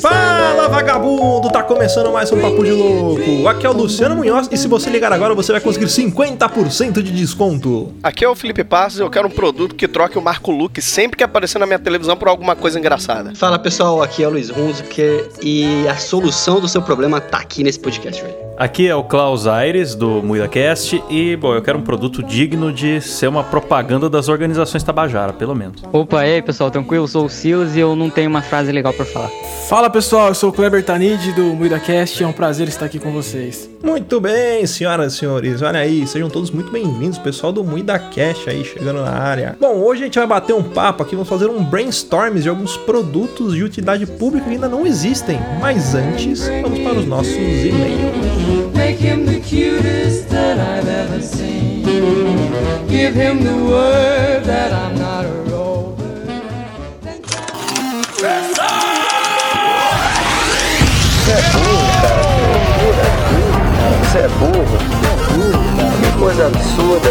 Fala vagabundo, tá começando mais um Papo de Louco. Aqui é o Luciano Munhoz e se você ligar agora você vai conseguir 50% de desconto. Aqui é o Felipe Passos e eu quero um produto que troque o Marco Luque sempre que aparecer na minha televisão por alguma coisa engraçada. Fala pessoal, aqui é o Luiz Hunziker e a solução do seu problema tá aqui nesse podcast, velho. Aqui é o Klaus Aires, do MuidaCast, e, bom, eu quero um produto digno de ser uma propaganda das organizações Tabajara, pelo menos. Opa, e aí, pessoal, tranquilo? Eu sou o Silas e eu não tenho uma frase legal pra falar. Fala, pessoal, eu sou o Kleber Tanid, do MuidaCast, é um prazer estar aqui com vocês. Muito bem, senhoras e senhores, olha aí, sejam todos muito bem-vindos, pessoal do MuidaCast aí, chegando na área. Bom, hoje a gente vai bater um papo aqui, vamos fazer um brainstorm de alguns produtos de utilidade pública que ainda não existem, mas antes, vamos para os nossos e-mails. Make him the cutest that I've ever seen. Give him the word that I'm not a rover. Você é cara. Você é burro. Você é burro, cara. Que coisa absurda.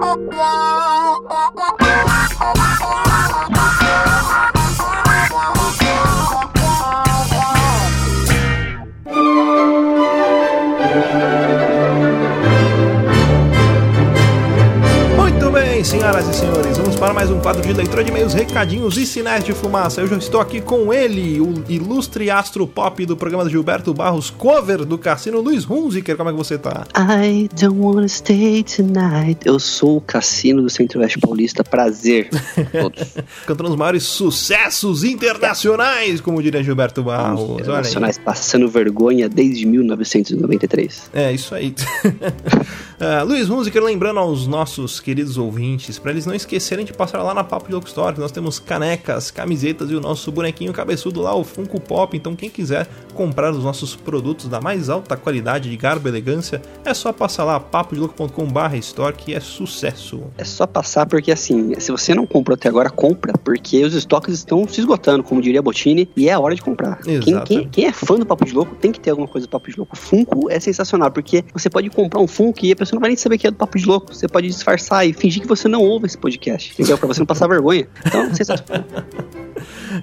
Oh, oh, para mais um quadro de leitura de e-mails, recadinhos e sinais de fumaça. Eu já estou aqui com ele, o ilustre astro pop do programa do Gilberto Barros, cover do Cassino, Luiz Hunziker. Como é que você tá? I don't wanna stay tonight. Eu sou o Cassino do Centro-Oeste Paulista, prazer. Todos. Cantando os maiores sucessos internacionais, como diria Gilberto Barros. Internacionais, passando vergonha desde 1993. É, isso aí. uh, Luiz Hunziker, lembrando aos nossos queridos ouvintes ouvintes, para eles não esquecerem de passar lá na Papo de Louco Store, que nós temos canecas, camisetas e o nosso bonequinho cabeçudo lá, o Funko Pop. Então, quem quiser comprar os nossos produtos da mais alta qualidade de garbo e elegância, é só passar lá, papodelouco.com/store, que é sucesso. É só passar porque assim, se você não comprou até agora, compra, porque os estoques estão se esgotando, como diria Botini, e é a hora de comprar. Quem, quem, quem, é fã do Papo de Louco tem que ter alguma coisa do Papo de Louco. Funko é sensacional, porque você pode comprar um Funko e a pessoa não vai nem saber que é do Papo de Louco. Você pode disfarçar e fingir que você não ouve esse podcast, entendeu? Pra você não passar vergonha. Então, sensacional.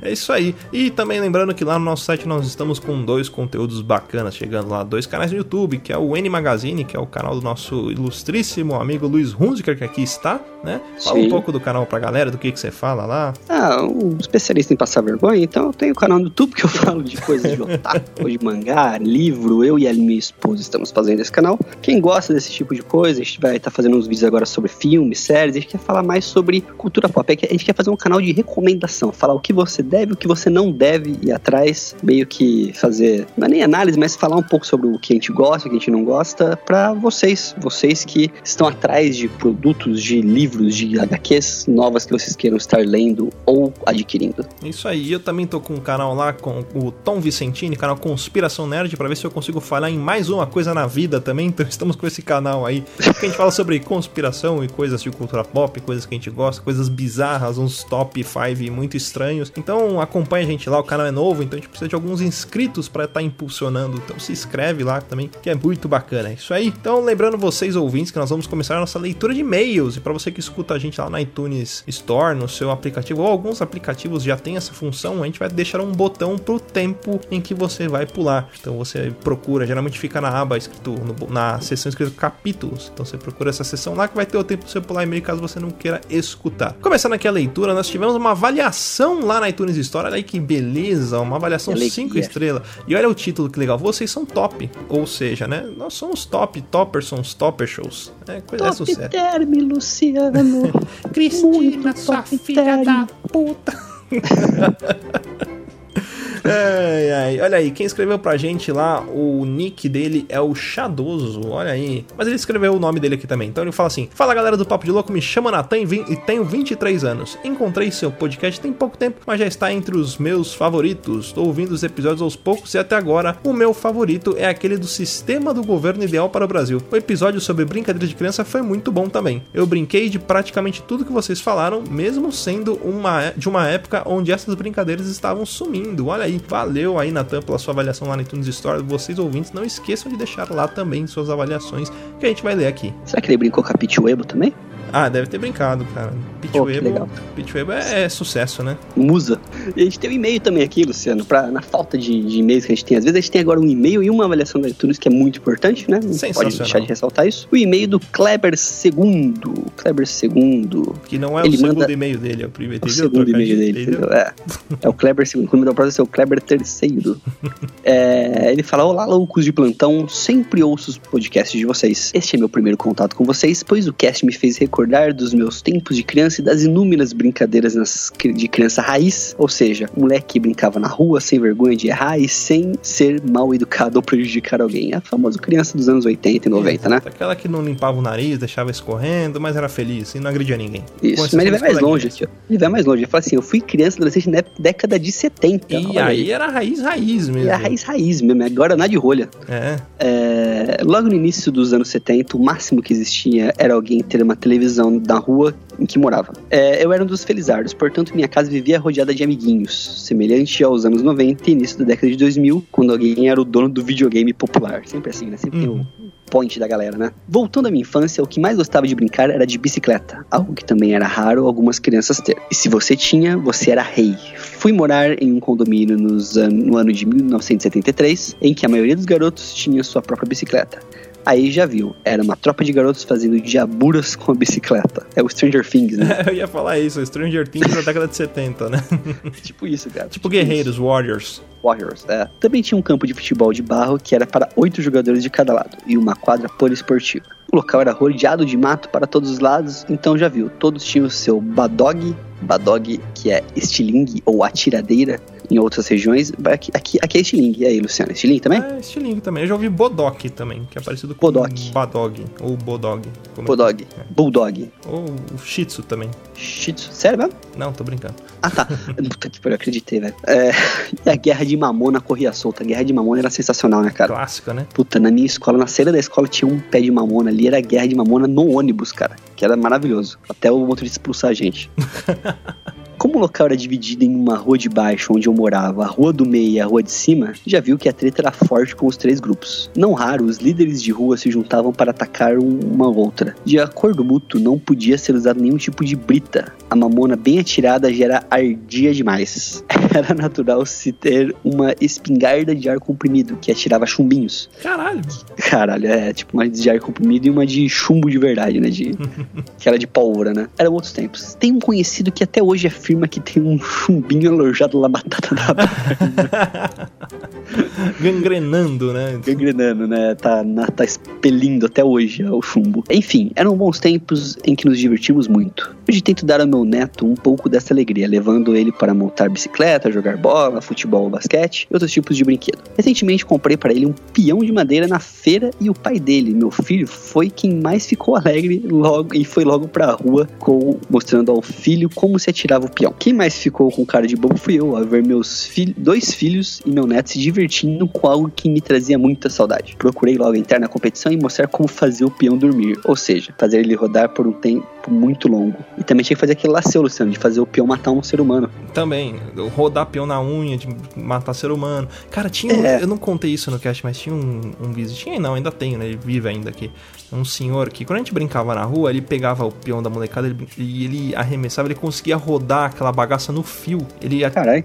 É isso aí. E também lembrando que lá no nosso site nós estamos com dois conteúdos bacanas chegando lá, dois canais no YouTube, que é o N Magazine, que é o canal do nosso ilustríssimo amigo Luiz Hunziker, que aqui está, né? Fala Sim. um pouco do canal pra galera, do que, que você fala lá. Ah, um especialista em passar vergonha, então eu tenho o canal no YouTube que eu falo de coisas de otaku, de mangá, livro, eu e a minha esposa estamos fazendo esse canal. Quem gosta desse tipo de coisa, a gente vai estar tá fazendo uns vídeos agora sobre filmes, séries, a gente quer falar mais sobre cultura pop, a gente quer fazer um canal de recomendação, falar o que você deve, o que você não deve ir atrás, meio que fazer, não é nem análise, mas falar um pouco sobre o que a gente gosta, o que a gente não gosta, para vocês, vocês que estão atrás de produtos, de livros, de HQs novas que vocês queiram estar lendo ou adquirindo. Isso aí, eu também tô com um canal lá com o Tom Vicentini, canal Conspiração Nerd, para ver se eu consigo falar em mais uma coisa na vida também, então estamos com esse canal aí, que a gente fala sobre conspiração e coisas de cultura pop, coisas que a gente gosta, coisas bizarras, uns top 5 muito estranhos. Então acompanha a gente lá, o canal é novo, então a gente precisa de alguns inscritos para estar tá impulsionando. Então se inscreve lá também, que é muito bacana. É isso aí. Então lembrando vocês ouvintes que nós vamos começar a nossa leitura de e-mails. E para você que escuta a gente lá na iTunes Store, no seu aplicativo, ou alguns aplicativos já tem essa função, a gente vai deixar um botão pro tempo em que você vai pular. Então você procura, geralmente fica na aba escrito, no- na seção escrito capítulos. Então você procura essa seção lá que vai ter o tempo pra você pular e-mail caso você não queira escutar. Começando aqui a leitura, nós tivemos uma avaliação lá na iTunes Store. Olha aí que beleza, uma avaliação Que 5 alegria. estrelas. E olha o título que legal, vocês são top. Ou seja, né? Nós somos top, toppersons, topper shows. É coisa é Top sucesso. term, Luciano. Cristina, Muito sua filha da puta. Ai, ai. Olha aí, quem escreveu pra gente lá, o nick dele é o Chadoso, olha aí. Mas ele escreveu o nome dele aqui também. Então ele fala assim: Fala galera do Papo de Louco, me chamo Natan e tenho 23 anos. Encontrei seu podcast tem pouco tempo, mas já está entre os meus favoritos. Estou ouvindo os episódios aos poucos e até agora o meu favorito é aquele do Sistema do Governo Ideal para o Brasil. O episódio sobre brincadeira de criança foi muito bom também. Eu brinquei de praticamente tudo que vocês falaram, mesmo sendo uma, de uma época onde essas brincadeiras estavam sumindo. Olha aí, valeu aí, Natan, pela sua avaliação lá no iTunes Store. Vocês ouvintes, não esqueçam de deixar lá também suas avaliações, que a gente vai ler aqui. Será que ele brincou com a Pitwebo também? Ah, deve ter brincado, cara. Pitwebo. Pitwebo é, é sucesso, né? Musa. E a gente tem um e-mail também aqui, Luciano, pra, na falta de, de e-mails que a gente tem. Às vezes a gente tem agora um e-mail e uma avaliação da iTunes que é muito importante, né? Não pode deixar de ressaltar isso. O e-mail do Kleber II. Kleber II. Que não é Ele o segundo manda- e-mail dele, é o primeiro. O entendeu? segundo e-mail dele, entendeu? entendeu? É. É o Kleber II. Quando me dá o próximo, é o Kleber III. É, ele fala: Olá, loucos de plantão. Sempre ouço os podcasts de vocês. Este é meu primeiro contato com vocês, pois o cast me fez recordar dos meus tempos de criança e das inúmeras brincadeiras nas- de criança raiz. Ou seja, moleque que brincava na rua sem vergonha de errar e sem ser mal educado ou prejudicar alguém. A famosa criança dos anos 80 e 90, né? Aquela que não limpava o nariz, deixava escorrendo, mas era feliz e não agredia ninguém. Isso, mas ele vai mais longe ó. Ele vai mais longe. Ele fala assim: Eu fui criança, adolescente na década de 70. E Olha aí era raiz, raiz mesmo. É a raiz raiz mesmo, é Guaraná de rolha. É. É, logo no início dos anos 70, o máximo que existia era alguém ter uma televisão na rua em que morava. É, eu era um dos felizardos, portanto minha casa vivia rodeada de amiguinhos, semelhante aos anos 90 e início da década de 2000, quando alguém era o dono do videogame popular. Sempre assim, né? Sempre tem Uhum. o point da galera, né? Voltando à minha infância, o que mais gostava de brincar era de bicicleta, algo que também era raro algumas crianças ter. E se você tinha, você era rei. Fui morar em um condomínio nos no ano de 1973, em que a maioria dos garotos tinha sua própria bicicleta. Aí já viu, era uma tropa de garotos fazendo diaburas com a bicicleta. É o Stranger Things, né? Eu ia falar isso, Stranger Things da década de 70, né? tipo isso, cara. tipo guerreiros, Warriors. Warriors, é. Também tinha um campo de futebol de barro que era para oito jogadores de cada lado e uma quadra poliesportiva. O local era rodeado de mato para todos os lados, então já viu, todos tinham o seu badog, badog que é estilingue ou atiradeira em outras regiões. Aqui, aqui, aqui é estilingue, e aí, Luciano, estilingue também? É, estilingue também. Eu já ouvi Bodok também, que é parecido com Bodok. Badog, ou Bodog. como- Bodog, bulldog, Ou Shih Tzu também. shih tzu, sério mesmo? Não, tô brincando. Ah tá, puta que pariu, eu acreditei, velho. É, e a guerra de mamona corria solta, a guerra de mamona era sensacional, né, cara? Clássica, né? Puta, na minha escola, na saída da escola, tinha um pé de mamona ali, era guerra de mamona no ônibus, cara. Que era maravilhoso. Até o motorista expulsar a gente. Como o local era dividido em uma rua de baixo, onde eu morava, a rua do meio e a rua de cima, já viu que a treta era forte com os três grupos. Não raro, os líderes de rua se juntavam para atacar um- uma outra. De acordo mútuo, não podia ser usado nenhum tipo de brita. A mamona bem atirada já era ardia demais. Era natural se ter uma espingarda de ar comprimido, que atirava chumbinhos. Caralho. Caralho, é tipo uma de ar comprimido e uma de chumbo de verdade, né? De, que era de pólvora, né? Eram outros tempos. Tem um conhecido que até hoje afirma que tem um chumbinho alojado na batata da Gangrenando, né? gangrenando, né? Tá, na- tá expelindo até hoje ó, o chumbo. Enfim, eram bons tempos em que nos divertimos muito. Hoje tento dar ao meu neto um pouco dessa alegria, levando ele para montar bicicleta, jogar bola, futebol, basquete e outros tipos de brinquedo. Recentemente comprei para ele um peão de madeira na feira e o pai dele, meu filho, foi quem mais ficou alegre logo e foi logo pra rua com, mostrando ao filho como se atirava o peão. Quem mais ficou com cara de bobo fui eu, a ver meus dois filhos e meu neto se divertindo com algo que me trazia muita saudade. Procurei logo entrar na competição e mostrar como fazer o peão dormir, ou seja, fazer ele rodar por um tempo tempo muito longo. E também tinha que fazer aquele lá seu, Luciano, de fazer o peão matar um ser humano. Também, rodar peão na unha, de matar ser humano. Cara, tinha. É. Eu não contei isso no cast, mas tinha um, um vizinho. Tinha não, ainda tenho, né? Ele vive ainda aqui. Um senhor que, quando a gente brincava na rua, ele pegava o peão da molecada e ele arremessava, ele conseguia rodar aquela bagaça no fio. Ele.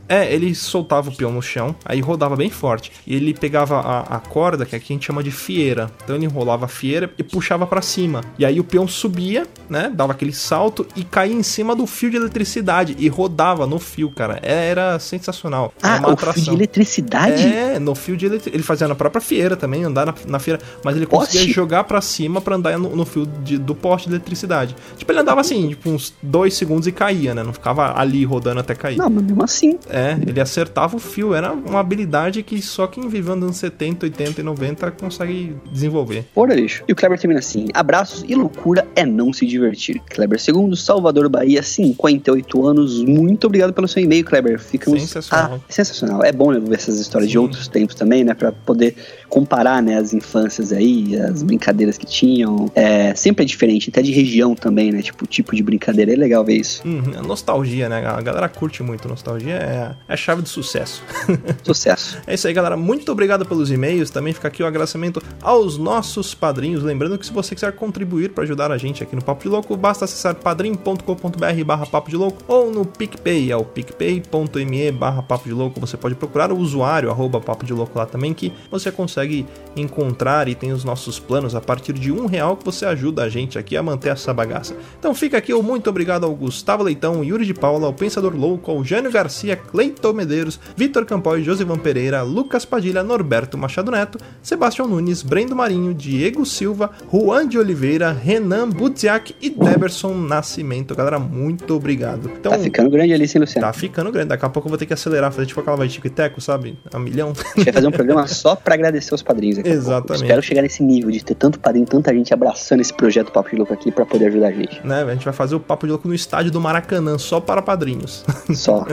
É, ele soltava o peão no chão, aí rodava bem forte. E ele pegava a, a corda, que aqui a gente chama de fieira. Então ele enrolava a fieira e puxava pra cima. E aí o peão subia, né? Dava aquele salto e caía em cima do fio de eletricidade. E rodava no fio, cara. É, Era sensacional. Era Ah, o fio de eletricidade? É, no fio de eletricidade. Ele fazia na própria fieira também, andar na, na feira. Mas ele conseguia jogar pra cima pra andar no, no fio de- do poste de eletricidade. Tipo, ele andava assim, tipo, uns dois segundos e caía, né? Não ficava ali rodando até cair. Não, mas mesmo assim. É, ele acertava o fio, era uma habilidade que só quem viveu nos anos 70, 80 e 90 consegue desenvolver. Ora, bicho. E o Kleber termina assim: abraços e loucura é não se divertir. Kleber II, Salvador, Bahia, 58 anos. Muito obrigado pelo seu e-mail, Kleber. Ficamos. Sensacional. Ah, sensacional. É bom né, ver essas histórias de Sim. outros tempos também, né? Pra poder comparar, né, as infâncias aí, as brincadeiras que tinham. É, sempre é diferente, até de região também, né? Tipo, tipo de brincadeira. É legal ver isso. Uhum, a nostalgia, né? A galera curte muito. Nostalgia é, é a chave do sucesso. Sucesso. É isso aí, galera. Muito obrigado pelos e-mails. Também fica aqui o agradecimento aos nossos padrinhos. Lembrando que se você quiser contribuir para ajudar a gente aqui no Papo de Louco, basta acessar padrim.com.br barra Papo de Louco ou no PicPay, é o picpay.me barra Papo de Louco. Você pode procurar o usuário, arroba Papo de Louco lá também, que você consegue encontrar e tem os nossos planos a partir de um real que você ajuda a gente aqui a manter essa bagaça. Então fica aqui o muito obrigado ao Gustavo Leitão, Yuri de Paula, ao Pensador Louco, ao Jânio Garcia, Cleiton Medeiros, Vitor Campoy, Josivan Pereira, Lucas Padilha, Norberto Machado Neto, Sebastião Nunes, Brendo Marinho, Diego Silva, Juan de Oliveira, Renan Budziak e Deberson Nascimento. Galera, muito obrigado. Então, Tá ficando grande ali, sem Luciano. tá ficando grande. Daqui a pouco eu vou ter que acelerar, fazer tipo aquela vai tico e teco, sabe? A milhão. A gente vai fazer um programa só pra agradecer os padrinhos aqui. Exatamente. Espero chegar nesse nível de ter tanto padrinho, tanta gente abraçando esse projeto Papo de Louco aqui pra poder ajudar a gente. né? A gente vai fazer o Papo de Louco no estádio do Maracanã, só para padrinhos. Só.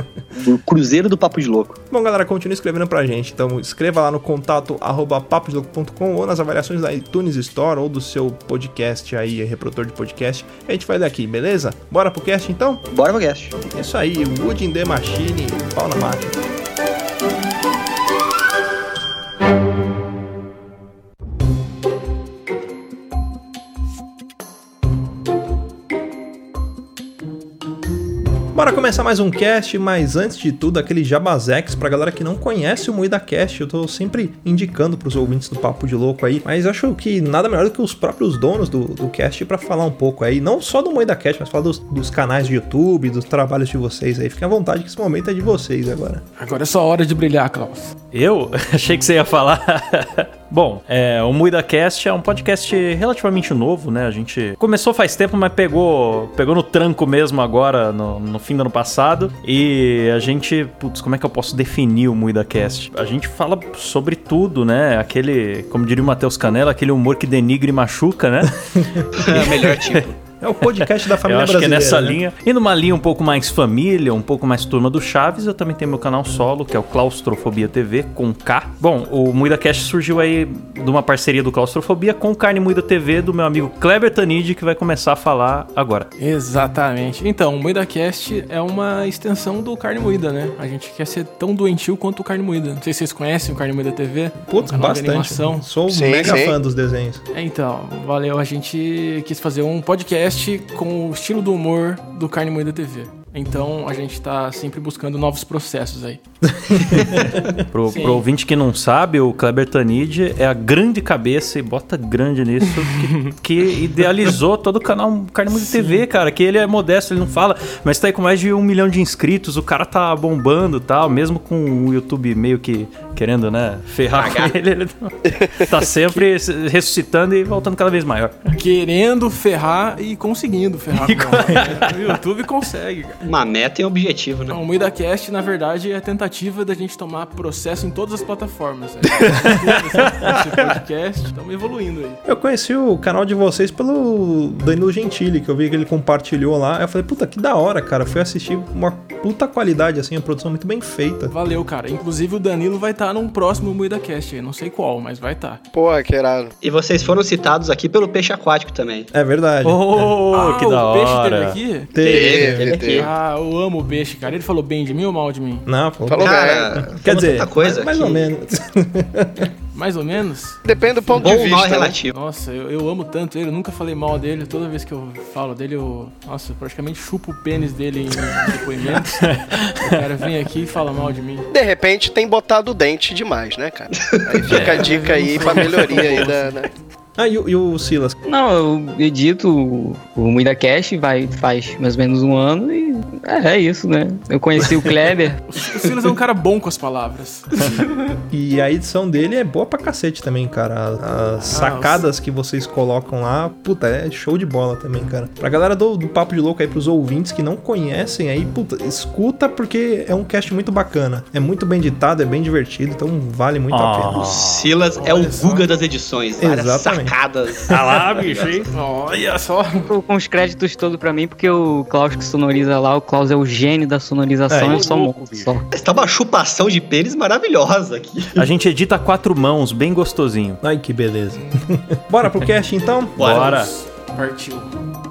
O Cruzeiro do Papo de Louco. Bom, galera, continue escrevendo pra gente. Então, escreva lá no contato arroba papodelouco.com ou nas avaliações da iTunes Store ou do seu podcast aí, reprodutor de podcast. A gente vai daqui, beleza? Bora pro cast então? Bora pro cast. É isso aí, Wood in the Machine, pau na máquina. Bora começar mais um cast, mas antes de tudo, aquele jabazex pra galera que não conhece o Moída Cast. Eu tô sempre indicando pros ouvintes do Papo de Louco aí, mas eu acho que nada melhor do que os próprios donos do, do cast pra falar um pouco aí, não só do Moída Cast, mas falar dos, dos canais de YouTube, dos trabalhos de vocês aí. Fiquem à vontade que esse momento é de vocês agora. Agora é só hora de brilhar, Klaus. Eu achei que você ia falar. Bom, é, o MuidaCast é um podcast relativamente novo, né? A gente começou faz tempo, mas pegou, pegou no tranco mesmo agora, no, no fim do ano passado. E a gente, putz, como é que eu posso definir o MuidaCast? A gente fala sobre tudo, né? Aquele, como diria o Matheus Canela, aquele humor que denigra e machuca, né? É o melhor tipo. É o podcast da família eu acho que é brasileira. nessa né? linha. E numa linha um pouco mais família, um pouco mais turma do Chaves, eu também tenho meu canal solo, que é o Claustrofobia TV, com K. Bom, o Muida Cast surgiu aí de uma parceria do Claustrofobia com o Carne Muida TV, do meu amigo Kleber Tanid, que vai começar a falar agora. Exatamente. Então, o MuidaCast é uma extensão do Carne Moída, né? A gente quer ser tão doentio quanto o Carne Moída. Não sei se vocês conhecem o Carne Moída TV. Putz, um de bastante. animação. Sou Sim, mega sim. fã dos desenhos. É, então, valeu. A gente quis fazer um podcast com o estilo do humor do Carne Moída TV. Então, a gente tá sempre buscando novos processos aí. Pro, Sim. pro ouvinte que não sabe, o Kleber Tanid é a grande cabeça, e bota grande nisso, que, que idealizou todo o canal Carne Moída TV, cara. Que ele é modesto, ele não fala, mas tá aí com mais de um milhão de inscritos, o cara tá bombando e tal, mesmo com o YouTube meio que querendo, né, ferrar com ele, ele tá sempre ressuscitando e voltando cada vez maior. Querendo ferrar e conseguindo ferrar. com o YouTube consegue, cara. Uma meta e um objetivo, né? O MuidaCast, na verdade, é a tentativa da gente tomar processo em todas as plataformas. né? Esse podcast, estamos evoluindo aí. Eu conheci o canal de vocês pelo Danilo Gentili, que eu vi que ele compartilhou lá. Eu falei, puta, que da hora, cara. Fui assistir uma puta qualidade, assim, a produção muito bem feita. Valeu, cara. Inclusive, o Danilo vai estar num próximo MuidaCast aí. Não sei qual, mas vai estar. Porra, que irado. E vocês foram citados aqui pelo peixe aquático também. É verdade. Oh, ah, que o da peixe hora. teve aqui? Teve, teve teve. aqui. Ah, eu amo o peixe, cara. Ele falou bem de mim ou mal de mim? Não, pô. Falou Cara, bem. Quer dizer, tanta coisa mais que ou menos. Mais ou menos? Depende do ponto Bom de ou mal é vista. né? relativo. Nossa, eu, eu amo tanto ele, eu nunca falei mal dele. Toda vez que eu falo dele, eu. Nossa, eu praticamente chupo o pênis dele em depoimentos. o cara vem aqui e fala mal de mim. De repente tem botado o dente demais, né, cara? Aí fica a dica aí pra melhoria aí da. da- Ah, e, o- e o Silas? Não, eu edito o, o MuidaCast, vai, faz mais ou menos um ano e é, é isso, né? Eu conheci o Kleber. O Silas é um cara bom com as palavras. E a edição dele é boa pra cacete também, cara. As sacadas que vocês colocam lá, puta, é show de bola também, cara. Pra galera do, do Papo de Louco aí, pros ouvintes que não conhecem aí, puta, escuta porque é um cast muito bacana. É muito bem editado, é bem divertido, então vale muito a pena. O Silas é o. Guga das edições. Exatamente. Sacadas. Ah lá, bicho, hein? Olha só. Tô com os créditos todos pra mim, porque o Klaus que sonoriza lá, o Klaus é o gênio da sonorização, É, eu só bicho. só. Está uma chupação de pênis maravilhosa aqui. A gente edita a quatro mãos, bem gostosinho. Ai, que beleza. Bora pro cast então? Bora. Partiu.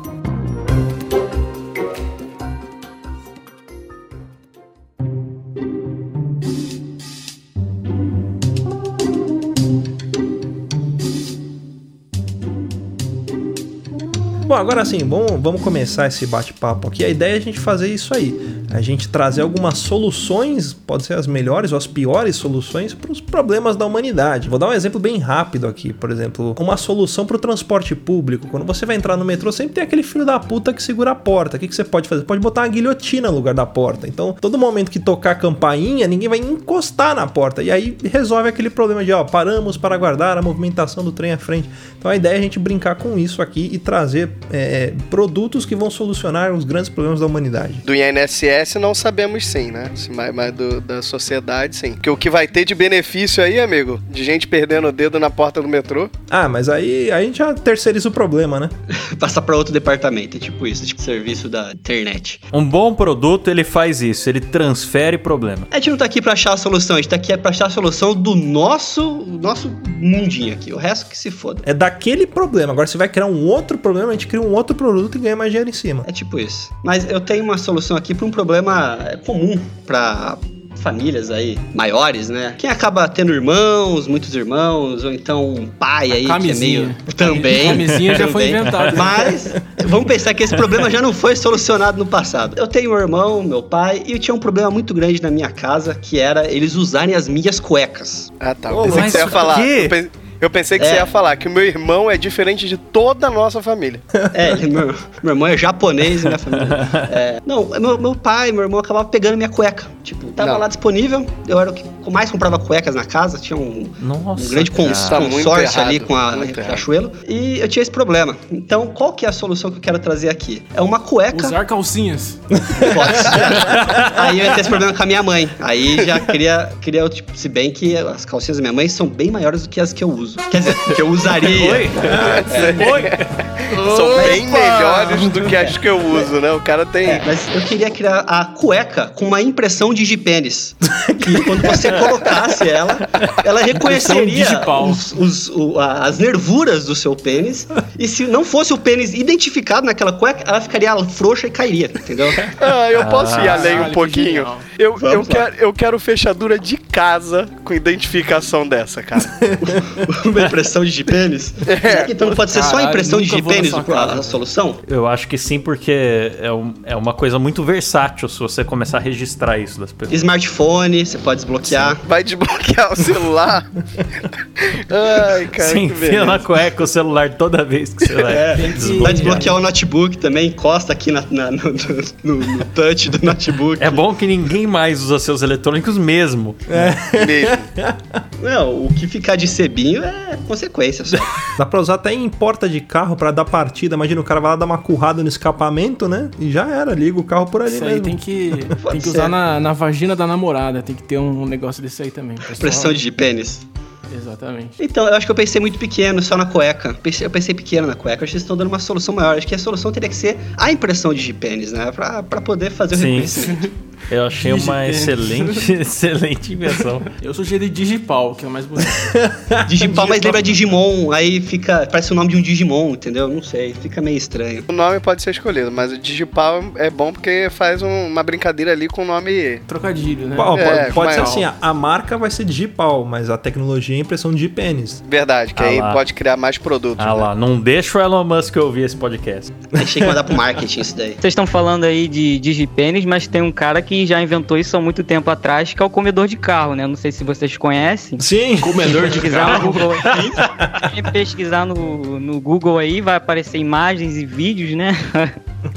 Bom, agora sim, vamos, vamos começar esse bate-papo aqui. A ideia é a gente fazer isso aí. A gente trazer algumas soluções, pode ser as melhores ou as piores soluções para os problemas da humanidade. Vou dar um exemplo bem rápido aqui. Por exemplo, uma solução para o transporte público. Quando você vai entrar no metrô, sempre tem aquele filho da puta que segura a porta. O que, que você pode fazer? Pode botar uma guilhotina no lugar da porta. Então, todo momento que tocar a campainha, ninguém vai encostar na porta. E aí resolve aquele problema de, ó, paramos para aguardar a movimentação do trem à frente. Então, a ideia é a gente brincar com isso aqui e trazer é, produtos que vão solucionar os grandes problemas da humanidade. Do INSS não sabemos sim, né? Mas, mas do- da sociedade sim. Que o que vai ter de benefício aí, amigo, de gente perdendo o dedo na porta do metrô. Ah, mas aí, aí a gente já terceiriza o problema, né? Passar pra outro departamento, é tipo isso, tipo serviço da internet. Um bom produto, ele faz isso, ele transfere problema. A gente não tá aqui pra achar a solução, a gente tá aqui pra achar a solução do nosso, nosso mundinho aqui. O resto que se foda. É daquele problema. Agora, se vai criar um outro problema, a gente cria um outro produto e ganha mais dinheiro em cima. É tipo isso. Mas eu tenho uma solução aqui pra um problema comum pra famílias aí maiores, né? Quem acaba tendo irmãos, muitos irmãos, ou então um pai aí que é Camisinha. meio também. Camisinha já foi inventada. Mas vamos pensar que esse problema já não foi solucionado no passado. Eu tenho um irmão, meu pai, e eu tinha um problema muito grande na minha casa, que era eles usarem as minhas cuecas. Ah, tá. Eu pensei que mas você ia falar. quê? Eu pe- Eu pensei que É. você ia falar que o meu irmão é diferente de toda a nossa família. É, meu, meu irmão é japonês e minha família. É, não, meu, meu pai, meu irmão acabava pegando minha cueca. Tipo, tava Não. lá disponível, eu era o que mais comprava cuecas na casa, tinha um, Nossa. um grande cons- Tá consórcio ali errado, com a errado. Riachuelo. E eu tinha esse problema. Então, qual que é a solução que eu quero trazer aqui? É uma cueca. Usar calcinhas. Pode ser. Aí eu ia ter esse problema com a minha mãe. Aí já queria, queria tipo, se bem que as calcinhas da minha mãe são bem maiores do que as que eu uso. Quer dizer, que eu usaria. Oi? Oi? São bem melhores do que as que eu uso, né? O cara tem. É, mas eu queria criar a cueca com uma impressão digipênis. que quando você colocasse ela, ela reconheceria os- os- as nervuras do seu pênis. E se não fosse o pênis identificado naquela cueca, ela ficaria frouxa e cairia, entendeu? Ah, eu posso ir além um pouquinho. Eu, eu, lá. quero, eu quero fechadura de casa com identificação dessa, cara. uma impressão digipênis. Será que então pode ser só impressão digipênis na a, a solução? Eu acho que sim, porque é, um- é uma coisa muito versátil se você começar a registrar isso das pessoas. Smartphone, você pode desbloquear. Vai desbloquear o celular. Ai, cara. Você enfia na cueca o celular toda vez que você vai. É, que- vai desbloquear. desbloquear o notebook também, encosta aqui na- na- no, no- no touch do notebook. É bom que ninguém mais usa seus eletrônicos mesmo. Mesmo. Não, o que ficar de sebinho é consequência só. Dá pra usar até em porta de carro pra dar partida. Imagina o cara vai lá dar uma currada no escapamento, né? E já era, liga o carro por ali Isso aí mesmo. tem que, tem que usar na, na vagina da namorada. Tem que ter um negócio desse aí também. pessoal. Pressão de pênis. Exatamente. Então, eu acho que eu pensei muito pequeno, só na cueca. Pensei- eu pensei pequeno na cueca. Eu acho que eles estão dando uma solução maior. Acho que a solução teria que ser a impressão de pênis, né? Pra, pra poder fazer o Sim. reconhecimento. Eu achei uma excelente, excelente invenção. Eu sugeri Digipal, que é o mais bonito. Digipal, mas lembra Digimon, aí fica. Parece o nome de um Digimon, entendeu? Não sei, fica meio estranho. O nome pode ser escolhido, mas o Digipal é bom porque faz um- uma brincadeira ali com o nome. Trocadilho, né? Ó, É, pode, pode ser assim, a, a marca vai ser digipal, mas a tecnologia é impressão de pênis. Verdade, que Ah aí lá. pode criar mais produtos. Ah né? lá, não deixa o Elon Musk ouvir esse podcast. Achei que mandar pro marketing isso daí. Vocês estão falando aí de digipênis, mas tem um cara que já inventou isso há muito tempo atrás, que é o comedor de carro, né? Não sei se vocês conhecem. Sim. Comedor de carro. no Google Quem pesquisar no, no Google aí, vai aparecer imagens e vídeos, né?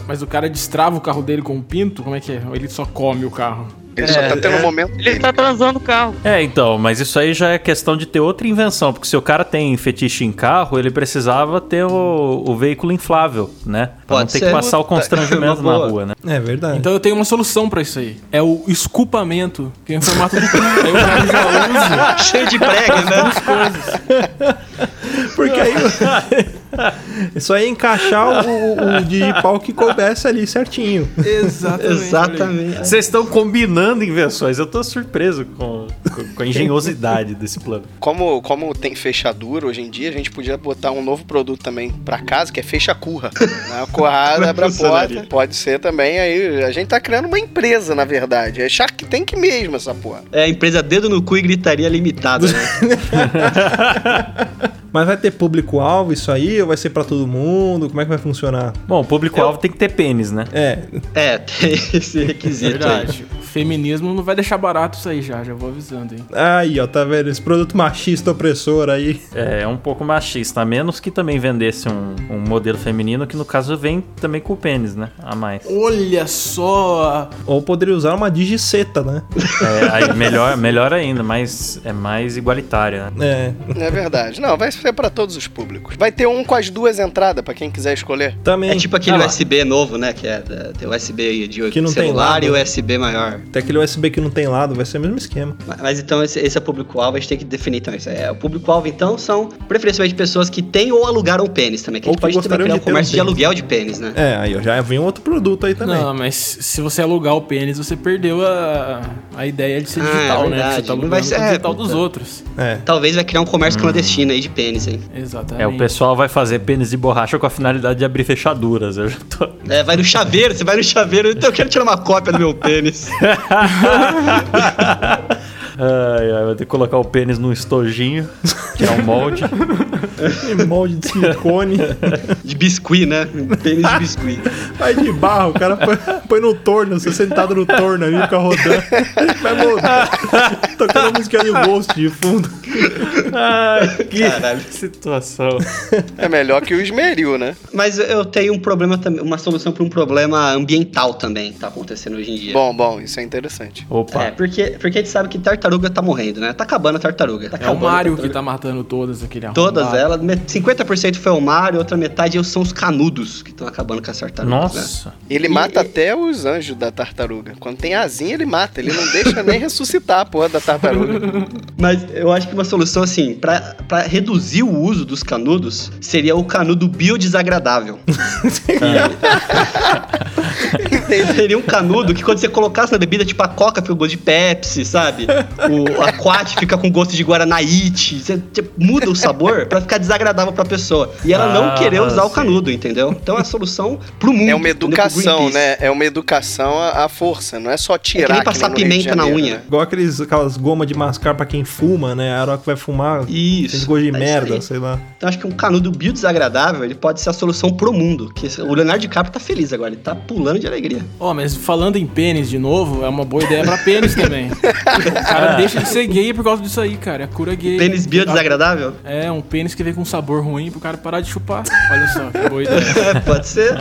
Mas o cara destrava o carro dele com um pinto? Como é que é? Ou ele só come o carro? Ele só tá tendo um momento Ele dele. tá transando o carro. É, então, mas isso aí já é questão de ter outra invenção, porque se o cara tem fetiche em carro, ele precisava ter o, o veículo inflável, né? Pra não Pode ter ser. que passar o constrangimento na rua, né? É verdade. Então eu tenho uma solução pra isso aí. É o esculpamento, que é em formato cu. Aí o cara já usa Cheio de prega, né? as coisas. Porque aí. Isso aí é encaixar o, o, o digipal que coubesse ali certinho. Exatamente. Exatamente. Vocês estão combinando invenções, eu tô surpreso com, com, com a engenhosidade desse plano. Como, como tem fechadura hoje em dia, a gente podia botar um novo produto também pra casa, que é fecha-curra. Né? A currada abre a porta. Pode ser também aí. A gente tá criando uma empresa, na verdade. É Shark Tank mesmo essa porra. É a empresa dedo no cu e gritaria limitada, né? Mas vai ter público-alvo isso aí? Ou vai ser pra todo mundo? Como é que vai funcionar? Bom, o público-alvo tem que ter pênis, né? É, É, tem esse requisito aí. Verdade. O feminismo não vai deixar barato isso aí já, já vou avisando, hein. aí ó, tá vendo? Esse produto machista opressor aí. É, é um pouco machista, a menos que também vendesse um, um modelo feminino, que no caso vem também com o pênis, né? A mais. Olha só! Ou poderia usar uma digiceta, né? É, aí melhor, melhor ainda, mas é mais igualitária, né? É, É verdade. Não, vai ser pra todos os públicos. Vai ter um com as duas entradas, pra quem quiser escolher. também. É tipo aquele Ah USB novo, né? Que é da- tem USB de Que não tem celular lado, e né? USB maior. Tem aquele USB que não tem lado, vai ser o mesmo esquema. Mas, mas então esse, esse é o público-alvo, a gente tem que definir então isso. É, o público-alvo então são preferencialmente pessoas que têm ou alugaram pênis também. Que a Ou gente que pode também criar um de ter um comércio de aluguel de pênis, né? É, aí ó, já vem um outro produto aí também. Não, mas se você alugar o pênis, você perdeu a, a ideia de ser Ah, é digital, né? verdade. Você tá alugando vai ser- o é, digital dos puta. outros. É. Talvez vai criar um comércio clandestino aí de pênis, hein? Exatamente. É, o pessoal vai fazer pênis de borracha com a finalidade de abrir fechaduras. Eu já tô. É, vai no chaveiro, você vai no chaveiro, então eu quero tirar uma cópia do meu pênis. Ai, ai, vai ter que colocar o pênis num estojinho, tirar um molde. Molde de silicone. De biscuit, né? Pênis de biscuit. Vai de barro, o cara põe, põe no torno, você sentado no torno ali, fica rodando. Vai mudar. Tocando a música de Ghost de fundo. Ai, que Caralho. situação. É melhor que o esmeril, né? Mas eu tenho um problema também, uma solução para um problema ambiental também que tá acontecendo hoje em dia. Bom, bom, isso é interessante. Opa. É, porque, porque a gente sabe que tartaruga tá morrendo, né? Tá acabando a tartaruga. Tá É o Mario que tá matando todas, aquele Todas arrombado. elas, me- 50% foi o Mario, outra metade são os canudos que estão acabando com as tartarugas. Né? Nossa. Ele E- mata até os anjos da tartaruga. Quando tem asinha, ele mata. Ele não deixa nem ressuscitar a porra da tartaruga. Mas eu acho que uma solução, assim, pra, pra reduzir o uso dos canudos, seria o canudo biodesagradável. Seria um canudo que quando você colocasse na bebida, tipo a coca fica com gosto de Pepsi, sabe? O aquate fica com gosto de Guaranaíte. Você tipo, muda o sabor pra ficar desagradável pra pessoa. E ela Ah, não querer usar o sim. canudo, entendeu? Então é a solução pro mundo. É uma educação, né? É uma educação à, força. Não é só É que tirar. nem passar de pimenta na Janeiro, unha. né? Igual aqueles, aquelas gomas de mascar pra quem fuma, né? A hora que vai fumar, Isso. tem gosto de é merda, aí. sei lá. Então acho que um canudo biodesagradável, ele pode ser a solução pro mundo. Que o Leonardo DiCaprio tá feliz agora, ele tá pulando de alegria. Ó, mas falando em pênis de novo, é uma boa ideia pra pênis também. O cara deixa de ser gay por causa disso aí, cara. É cura gay. Pênis biodesagradável? É, um pênis que vem com sabor ruim pro cara parar de chupar. Olha só, que boa ideia. É, pode ser.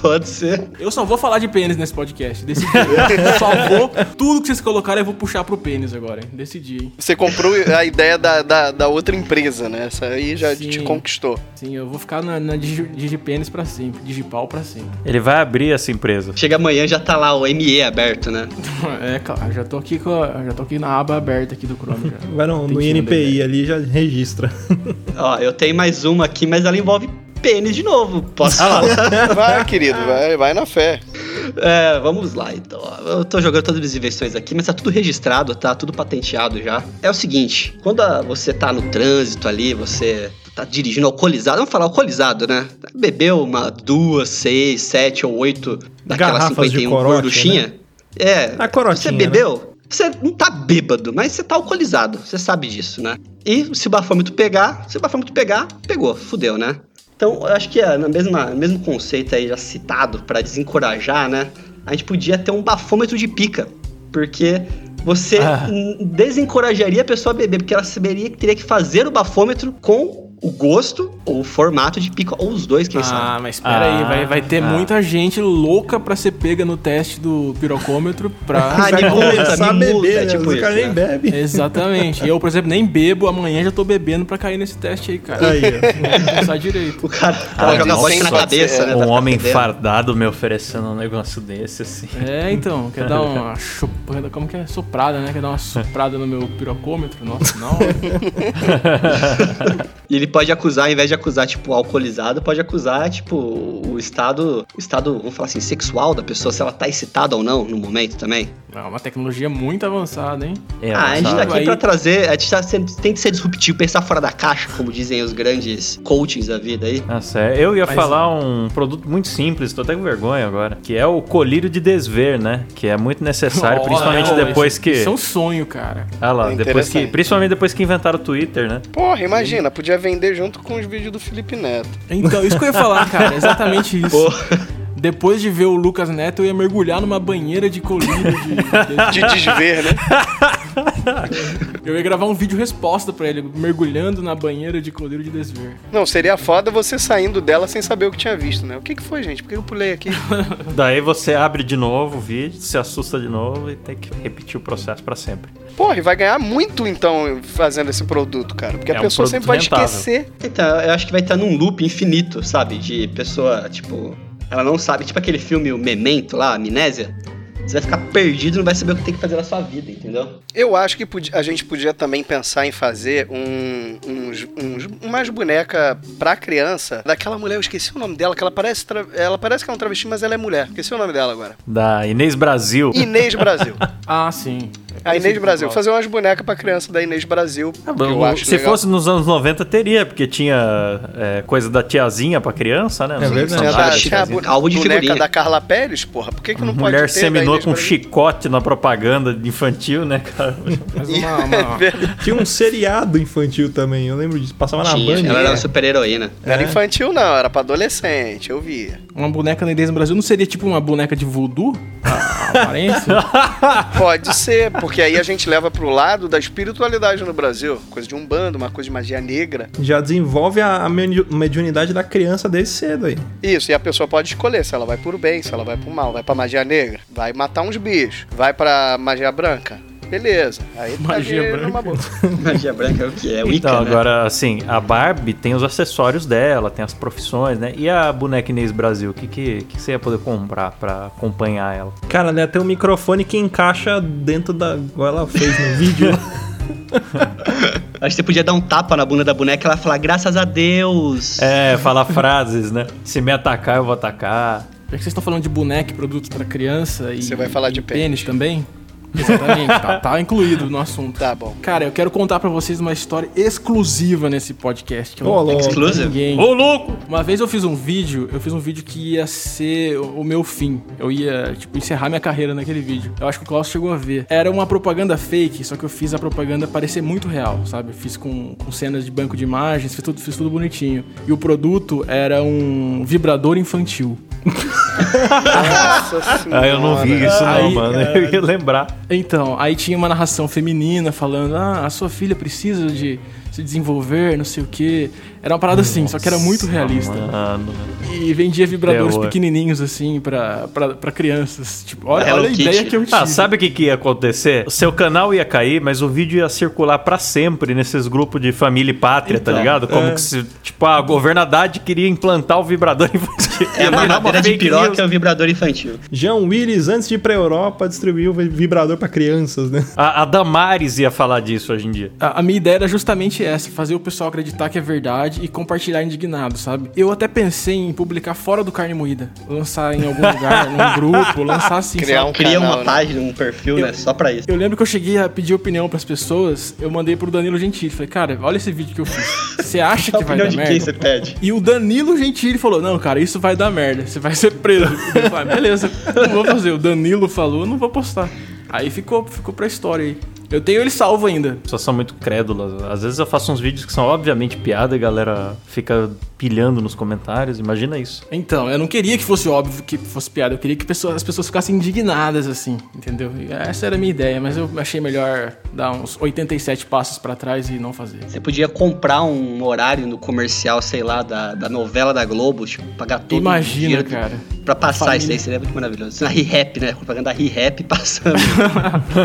Pode ser. Eu só vou falar de pênis nesse podcast. Decidi. Eu só vou. Tudo que vocês colocarem eu vou puxar pro pênis agora, hein? Decidi, hein? Você comprou a ideia da, da, da outra empresa, né? Essa aí já Sim. te conquistou. Sim, eu vou ficar na, na digi, digipênis pra sempre. Digipal pra sempre. Ele vai abrir essa empresa. Chega amanhã já tá lá o ME aberto, né? É, claro, já tô aqui com a- já tô aqui na aba aberta aqui do Chrome. Já. Vai no, no INPI ideia. ali já registra. Ó, eu tenho mais uma aqui, mas ela envolve pênis de novo. Posso Ah falar? Vai, querido, vai, vai na fé. É, vamos lá então. Eu tô jogando todas as invenções aqui, mas tá tudo registrado, tá tudo patenteado já. É o seguinte, quando a- você tá no trânsito ali, você tá dirigindo alcoolizado, vamos falar alcoolizado, né? Bebeu uma, duas, seis, sete ou oito daquela Garrafas de 51 corote, gorduchinha. É, A corotinha, você bebeu, você não tá bêbado, mas você tá alcoolizado, você sabe disso, né? E se o bafômetro pegar, se o bafômetro pegar, pegou, fudeu, né? Então, eu acho que é no mesma, mesmo conceito aí já citado pra desencorajar, né? A gente podia ter um bafômetro de pica, porque você Ah. desencorajaria a pessoa a beber, porque ela saberia que teria que fazer o bafômetro com o gosto ou o formato de pica, ou os dois, quem Ah, sabe. mas espera aí, Ah, vai, vai ter ah. muita gente louca pra ser pega no teste do pirocômetro pra. Ah, Vai começar a beber, é tipo Os caras isso, nem né? bebem. Exatamente. Eu, por exemplo, nem bebo, amanhã já tô bebendo pra cair nesse teste aí, cara. Aí, ó. Pensar direito. O cara Ah, joga nossa, vodka na cabeça, né? Um ficar homem fardado me oferecendo um negócio desse, assim. É, então, quer dar uma chupada, como que é? Soprada, né? Quer dar uma soprada no meu pirocômetro? Nossa, não. E ele pode acusar, ao invés de acusar, tipo, alcoolizado, pode acusar, tipo, o estado, o estado, vamos falar assim, sexual da pessoa, se ela tá excitada ou não no momento também. É uma tecnologia muito avançada, hein? É, ah, a gente tá avançado. aqui Aí- pra trazer, a gente tá sendo, tem que ser disruptivo, pensar fora da caixa, como dizem os grandes coachings da vida aí. Nossa, é, eu ia Mas- falar um produto muito simples, tô até com vergonha agora, que é o colírio de desver, né? Que é muito necessário, Olha, principalmente depois isso- que... Isso é um sonho, cara. Ah lá, É depois que, principalmente depois que inventaram o Twitter, né? Porra, imagina, podia vender junto com os vídeos do Felipe Neto. Então, isso que eu ia falar, cara, exatamente isso. Pô, Depois de ver o Lucas Neto, eu ia mergulhar numa banheira de colírio de. De desver, né? Eu ia gravar um vídeo resposta pra ele, mergulhando na banheira de colírio de desver. Não, seria foda você saindo dela sem saber o que tinha visto, né? O que, que foi, gente? Por que eu pulei aqui? Daí você abre de novo o vídeo, se assusta de novo e tem que repetir o processo pra sempre. Porra, e vai ganhar muito então fazendo esse produto, cara. Porque É a um pessoa produto sempre vai rentável. esquecer. então, eu acho que vai estar num loop infinito, sabe? De pessoa, tipo, ela não sabe, tipo aquele filme o Memento lá, Amnésia. Você vai ficar perdido e não vai saber o que tem que fazer na sua vida, entendeu? Eu acho que podia- a gente podia também pensar em fazer um, uns, uns, umas bonecas pra criança. Daquela mulher, eu esqueci o nome dela, que ela parece, ela parece que é um travesti, mas ela é mulher. Esqueci o nome dela agora. Da Inês Brasil. Inês Brasil. Ah, sim. A Inês Brasil. Fazer umas bonecas pra criança da Inês Brasil. Ah, que eu acho se legal. fosse nos anos 90, teria, porque tinha é, coisa da tiazinha pra criança, né? É verdade. Tinha, 90, da, tinha a bu- de boneca da Carla Pérez, porra. Por que, que não pode Mulher ter da seminou com Brasil? chicote na propaganda infantil, né, cara? Mas uma, uma- Tinha um seriado infantil também, eu lembro disso. Passava na Tinha, Band. ela era é. uma super heroína. Não era É. infantil, não, era pra adolescente, eu via. uma boneca da Inês Brasil não seria tipo uma boneca de voodoo? A, a aparência? Pode ser, porque aí a gente leva pro lado da espiritualidade no Brasil. Coisa de um bando, uma coisa de magia negra. Já desenvolve a, a medi- mediunidade da criança desde cedo aí. Isso, e a pessoa pode escolher se ela vai pro bem, se ela vai pro mal, vai pra magia negra, vai matar uns bichos, vai pra magia branca. Beleza. Aí tá Magia ali branca. numa boa. Magia branca é o que? É Wicca, Então, né? agora, assim, a Barbie tem os acessórios dela, tem as profissões, né? E a boneca Inês Brasil, o que, que, que você ia poder comprar pra acompanhar ela? Cara, ela tem um microfone que encaixa dentro da. igual ela fez no vídeo. Acho que você podia dar um tapa na bunda da boneca e ela falar, graças a Deus. É, falar frases, né? Se me atacar, eu vou atacar. Já que vocês estão falando de boneca e produtos pra criança e. Você vai falar de pênis. pênis também? Exatamente, tá, tá incluído no assunto. Tá bom. Cara, eu quero contar pra vocês uma história exclusiva nesse podcast. Que eu Ô, não Exclusive? ninguém. Ô, louco! Uma vez eu fiz um vídeo, eu fiz um vídeo que ia ser o o meu fim. Eu ia, tipo, encerrar minha carreira naquele vídeo. Eu acho que o Klaus chegou a ver. Era uma propaganda fake, só que eu fiz a propaganda parecer muito real, sabe? Eu fiz com, com cenas de banco de imagens, fiz tudo, fiz tudo bonitinho. E o produto era um vibrador infantil. Nossa senhora. Ah, eu não vi isso não, Aí, mano. Eu ia lembrar. Então, aí tinha uma narração feminina falando: Ah, a sua filha precisa de se desenvolver, não sei o quê. Era uma parada assim, só que era muito realista. Mano. E vendia vibradores Terror. pequenininhos, assim, pra, pra, pra crianças. Tipo, olha, olha a Kitty. ideia que eu tive. Ah, sabe o que, que ia acontecer? O seu canal ia cair, mas o vídeo ia circular pra sempre nesses grupos de família e pátria, tá Então, ligado? Como que se, tipo, a governadade queria implantar o vibrador infantil. É a Ia virar uma mamadeira de fake piroca é o vibrador infantil. Jean Willis, antes de ir pra Europa, distribuiu o vibrador pra crianças, né? A, a Damares ia falar disso hoje em dia. A, a minha ideia era justamente essa, fazer o pessoal acreditar que é verdade e compartilhar indignado, sabe? Eu até pensei em publicar fora do carne moída, lançar em algum lugar, num grupo, lançar assim, Criar um Cria canal, uma né? página, um perfil, né? Só pra isso. Eu lembro que eu cheguei a pedir opinião pras pessoas, eu mandei pro Danilo Gentili, falei, cara, olha esse vídeo que eu fiz. Você acha que vai opinião dar de merda? quem você pede? E o Danilo Gentili falou: Não, cara, isso vai dar merda, você vai ser preso. Eu falei, beleza, não vou fazer. O Danilo falou, não vou postar. Aí ficou, ficou pra história aí. Eu tenho ele salvo ainda. As pessoas são muito crédulas. Às vezes eu faço uns vídeos que são obviamente piada e a galera fica pilhando nos comentários. Imagina isso. Então, eu não queria que fosse óbvio que fosse piada, eu queria que pessoas- as pessoas ficassem indignadas, assim, entendeu? E essa era a minha ideia, mas eu achei melhor dar uns 87 passos pra trás e não fazer. Você podia comprar um horário no comercial, sei lá, da, da novela da Globo, tipo, pagar todo o Imagina, dinheiro cara. pra passar Família. isso aí, seria muito maravilhoso. Na ReHap, né? Propaganda da ReHap passando.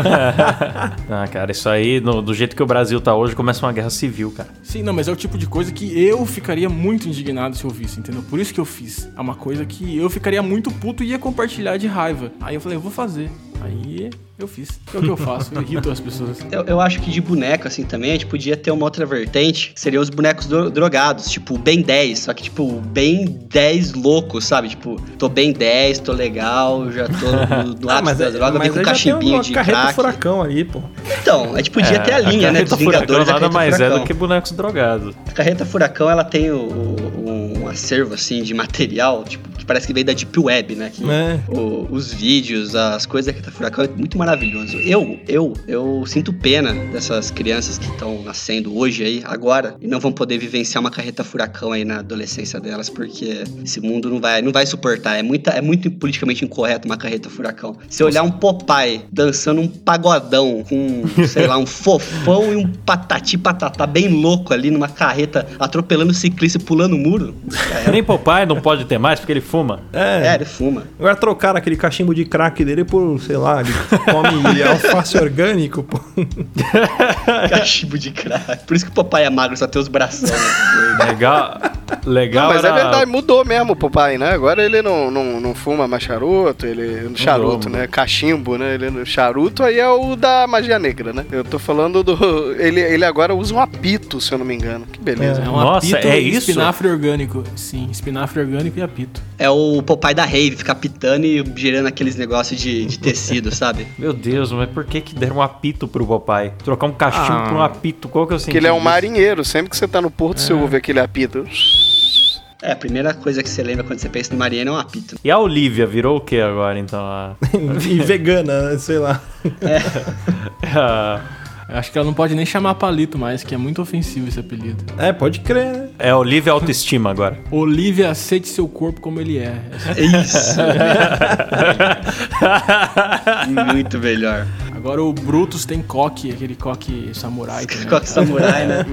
Ah, cara, isso aí, no- do jeito que o Brasil tá hoje, começa uma guerra civil, cara. Sim, não, mas é o tipo de coisa que eu ficaria muito indignado se eu visse, entendeu? Por isso que eu fiz. É uma coisa que eu ficaria muito puto e ia compartilhar de raiva. Aí eu falei, eu vou fazer. Aí eu fiz. É o que eu faço, eu irrito as pessoas. eu, eu acho que de boneco, assim, também, a gente podia ter uma outra vertente, que seria os bonecos dro- drogados, tipo, bem 10, só que, tipo, bem 10 loucos, sabe? Tipo, tô bem 10, tô legal, já tô no, no ápice da droga, vem com tem cachimbinho uma de carreta crack. furacão ali, pô. Então, a gente podia ter a linha, né, dos Vingadores da nada mais furacão. é do que bonecos drogados. A carreta furacão, ela tem o- o- um acervo, assim, de material, tipo, parece que veio da Deep Web, né? Que É. o- os vídeos, as coisas da carreta furacão é muito maravilhoso. Eu, eu, eu sinto pena dessas crianças que estão nascendo hoje aí, agora, e não vão poder vivenciar uma carreta furacão aí na adolescência delas, porque esse mundo não vai, não vai suportar. É, muita, é muito politicamente incorreto uma carreta furacão. Se olhar um Popeye dançando um pagodão com, sei lá, um fofão e um patati patatá bem louco ali numa carreta atropelando ciclista e pulando muro. Nem Popeye não pode ter mais porque ele fuma. É, É. ele fuma. Agora trocaram aquele cachimbo de crack dele por, sei lá, ele come alface orgânico, pô. Cachimbo de crack. Por isso que o papai é magro, só tem os bração. né? Legal. Não, Legal mas é era- verdade, mudou mesmo o papai, né? Agora ele não, não, não fuma mais charuto, ele. Charuto, mudou. né? Cachimbo, né? Ele, charuto aí é o da magia negra, né? Eu tô falando do. Ele, ele agora usa um apito, se eu não me engano. Que beleza. É um Nossa, apito é isso? espinafre orgânico. Sim, espinafre orgânico e apito. É o papai da rave, ficar pitando e gerando aqueles negócios de, de tecido, sabe? Meu Deus, mas por que que deram um apito pro Popeye? Trocar um cachimbo Ah. por um apito, qual que é o sentido Porque ele é um disso? marinheiro. Sempre que você tá no porto, você ouve aquele apito. É, a primeira coisa que você lembra quando você pensa no Mariana é um apito. E a Olivia virou o que agora, então? A... e vegana, sei lá. a- Eu acho que ela não pode nem chamar palito mais, que é muito ofensivo esse apelido. É, pode crer, né? É a Olivia Autoestima agora. Olivia, aceite seu corpo como ele é. Isso! Muito melhor. Agora o Brutus tem coque, aquele coque samurai também. Coque samurai, né?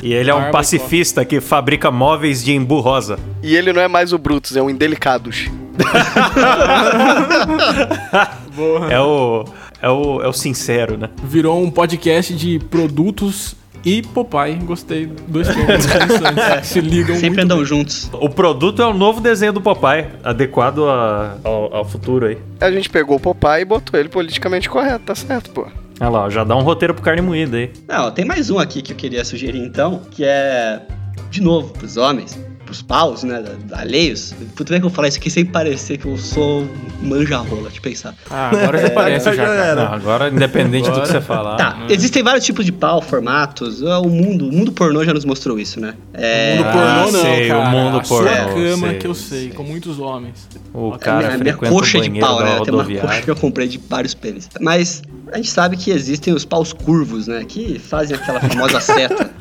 E ele é um pacifista que fabrica móveis de embu rosa. E ele não é mais o Brutus, é o Indelicados. É o, é o. É o sincero, né? Virou um podcast de produtos e Popeye. Gostei. Dois temas interessantes. Se ligam Sempre muito andam bem. juntos. O produto é o novo desenho do Popeye, adequado a- ao, ao futuro aí. A gente pegou o Popeye e botou ele politicamente correto, tá certo, pô. Olha lá, já dá um roteiro pro carne moída aí. Não, tem mais um aqui que eu queria sugerir então, que é, de novo, pros homens, pros paus, né, da- alheios. Puta, bem que eu falar isso aqui sem parecer que eu sou manja-rola, deixa eu pensar. Ah, agora já parece já já. Não, agora, independente do que Agora- você falar. Tá, existem vários tipos de pau, formatos. ah, O mundo, o mundo pornô já nos mostrou isso, né? É, mundo Ah, pornô não, sei, o cara. mundo a pornô, sua cama sei, que eu sei, sei. com muitos homens. O a cara minha, a minha frequenta coxa o de pau, né? Tem uma coxa que eu comprei de vários pênis. Mas a gente sabe que existem os paus curvos, né? Que fazem aquela famosa seta.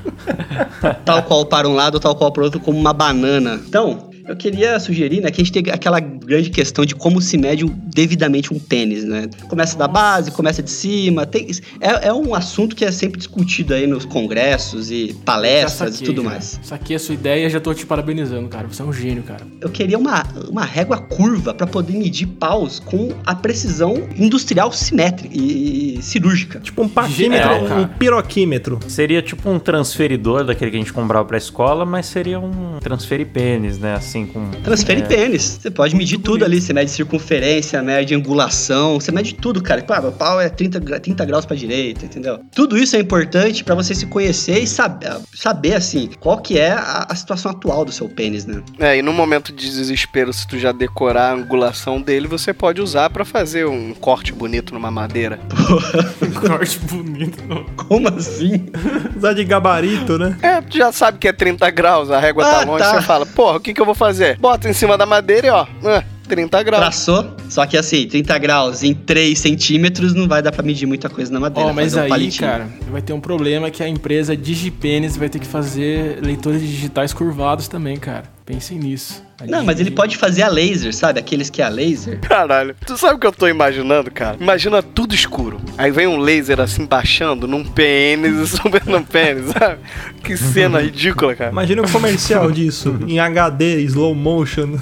tal qual para um lado, tal qual para o outro, como uma banana. Então, Eu queria sugerir, né, que a gente tem aquela grande questão de como se mede um- devidamente um pênis, né? Começa da base, começa de cima. Tem, é, é um assunto que é sempre discutido aí nos congressos e palestras e saquei, tudo já. mais. Saquei a sua ideia e já tô te parabenizando, cara. Você é um gênio, cara. Eu queria uma, uma régua curva para poder medir paus com a precisão industrial simétrica e, e cirúrgica. Tipo um paquímetro, Genial, um cara. piroquímetro. Seria tipo um transferidor daquele que a gente comprava pra escola, mas seria um transfere pênis, né? Assim, com. Transfere é, pênis. Você pode medir tudo ali. Você mede circunferência, mede angulação, você mede tudo, cara. Pá, meu pau é 30, gra- 30 graus pra direita, entendeu? Tudo isso é importante pra você se conhecer e saber, saber assim, qual que é a, a situação atual do seu pênis, né? É, e no momento de desespero, se tu já decorar a angulação dele, você pode usar pra fazer um corte bonito numa madeira. Corte bonito. Como assim? Usar de gabarito, né? É, tu já sabe que é 30 graus, a régua tá Ah, longe, tá. você fala, porra, o que que eu vou fazer? Bota em cima da madeira e ó, é, 30 graus. Traçou, só que assim, 30 graus em 3 centímetros não vai dar pra medir muita coisa na madeira. Ó, mas fazer um aí, palitinho. cara, vai ter um problema que a empresa Digipenis vai ter que fazer leitores digitais curvados também, cara. Pensem nisso. Não, mas ele pode fazer a laser, sabe? Aqueles que é a laser. Caralho, tu sabe o que eu tô imaginando, cara? Imagina tudo escuro. Aí vem um laser assim baixando num pênis e subindo no pênis, sabe? Que cena ridícula, cara. Imagina um comercial disso, em HD, slow motion.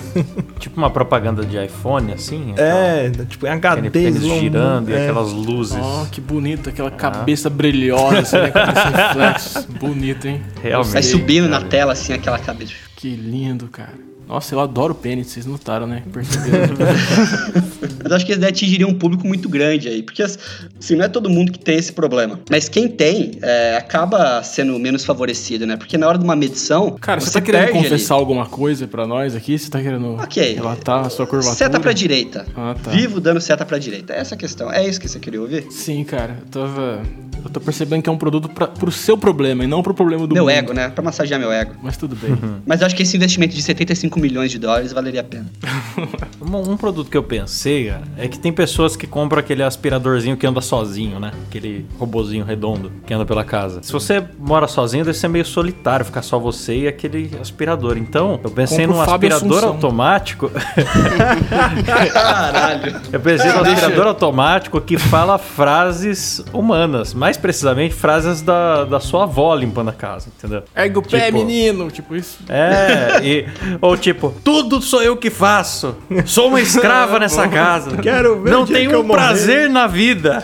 Tipo uma propaganda de iPhone, assim. É, tipo, em HD, pênis slow girando e é. aquelas luzes. Ó, que bonito, aquela cabeça brilhosa, assim, né, com reflexos. Bonito, hein? Realmente. Vai subindo na cara. tela, assim, aquela cabeça. Que lindo, cara. Nossa, eu adoro pênis, vocês notaram, né? Perceberam? Mas eu acho que eles atingiriam um público muito grande aí. Porque, assim, não é todo mundo que tem esse problema. Mas quem tem, é, acaba sendo menos favorecido, né? Porque na hora de uma medição. Cara, você, tá querendo perde ali. confessar alguma coisa pra nós aqui? Você tá querendo Ok. relatar a sua curvatura? Seta pra direita. Ah, tá. Vivo dando seta pra direita. É essa a questão. É isso que você queria ouvir? Sim, cara. Eu tava... Eu tô percebendo que é um produto pra, pro seu problema e não pro problema do meu mundo. ego, né? Pra massagear meu ego. Mas tudo bem. Mas eu acho que esse investimento de 75 milhões de dólares valeria a pena. Um, um produto que eu pensei, cara, é que tem pessoas que compram aquele aspiradorzinho que anda sozinho, né? Aquele robozinho redondo que anda pela casa. Se você mora sozinho, deve ser meio solitário ficar só você e aquele aspirador. Então, eu pensei Compra o num Fábio aspirador Assunção. automático. Caralho. Eu pensei num Deixa- aspirador automático que fala frases humanas. Mais precisamente, frases da, da sua avó limpando a casa, entendeu? Ergue o pé, Tipo- menino! Tipo isso. É, e, ou tipo, tudo sou eu que faço. Sou uma escrava nessa casa. Quero ver Não o dia tenho que eu um prazer morrer. na vida.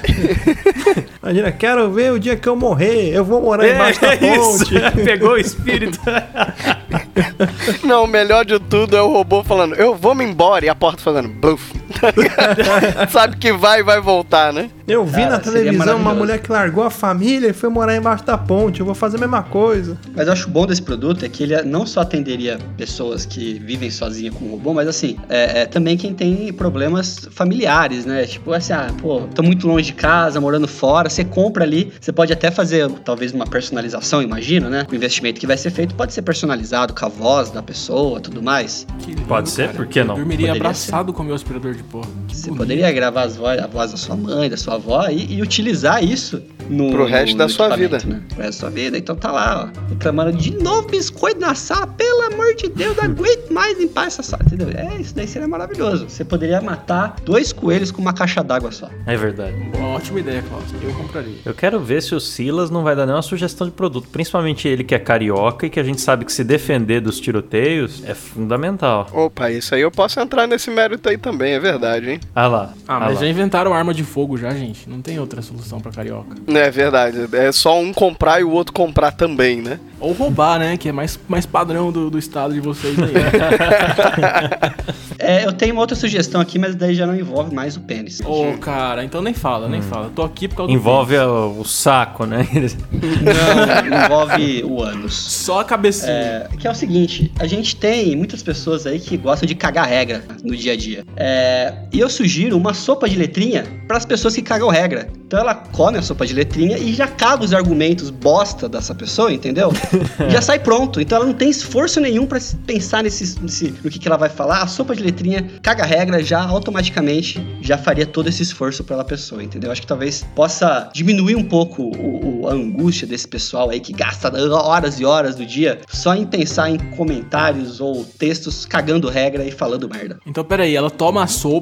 Imagina, quero ver o dia que eu morrer. Eu vou morar embaixo da É isso. ponte. Pegou o espírito. Não, o melhor de tudo é o robô falando, eu vou me embora, e a porta fazendo bluff. Sabe que vai e vai voltar, né? Eu vi Cara, na televisão uma mulher que largou a família e foi morar embaixo da ponte. Eu vou fazer a mesma coisa. Mas eu acho bom desse produto é que ele não só atenderia pessoas que vivem sozinhas com o robô, mas assim, é, é também quem tem problemas familiares, né? Tipo assim, ah, pô, tô muito longe de casa, morando fora, você compra ali, você pode até fazer talvez uma personalização, imagino, né? O investimento que vai ser feito pode ser personalizado com a voz da pessoa, tudo mais. Que lindo, Pode ser, cara. por que não? Eu dormiria Poderia abraçado com o meu aspirador de Que Você bonito. poderia gravar vo a voz da sua mãe, da sua avó e, e utilizar isso no, Pro resto no- da no sua vida. Né? Pro resto da sua vida. Então tá lá, ó, reclamando de novo biscoito na sala, pelo amor de Deus, não aguento mais limpar essa sala, entendeu? É, isso daí seria maravilhoso. Você poderia matar dois coelhos com uma caixa d'água só. É verdade. Uma ótima ideia, Klaus. Eu compraria. Eu quero ver se o Silas não vai dar nenhuma sugestão de produto. Principalmente ele que é carioca e que a gente sabe que se defender dos tiroteios é fundamental. Opa, isso aí eu posso entrar nesse mérito aí também, é verdade, hein? Ah lá. Ah, ah mas lá. já inventaram arma de fogo já, gente. Não tem outra solução pra carioca. É verdade, é só um comprar e o outro comprar também, né? Ou roubar, né? Que é mais, mais padrão do, do estado de vocês aí. É, eu tenho uma outra sugestão aqui, mas daí já não envolve mais o pênis. Ô, cara, então nem fala, nem fala. Tô aqui por causa do Envolve pênis. o, o saco, né? Não, envolve o ânus. Só a cabecinha. É, que é o seguinte, a gente tem muitas pessoas aí que gostam de cagar regra no dia a dia. É, e eu sugiro uma sopa de letrinha para as pessoas que cagam regra. Então ela come a sopa de letrinha e já caga os argumentos bosta dessa pessoa, entendeu? já sai pronto. Então ela não tem esforço nenhum pra se pensar nesse, nesse- no que, que ela vai falar. A sopa de letrinha caga a regra já automaticamente já faria todo esse esforço pela pessoa, entendeu? Acho que talvez possa diminuir um pouco o, o- a angústia desse pessoal aí que gasta horas e horas do dia só em pensar em comentários ou textos cagando regra e falando merda. Então, peraí, ela toma a sopa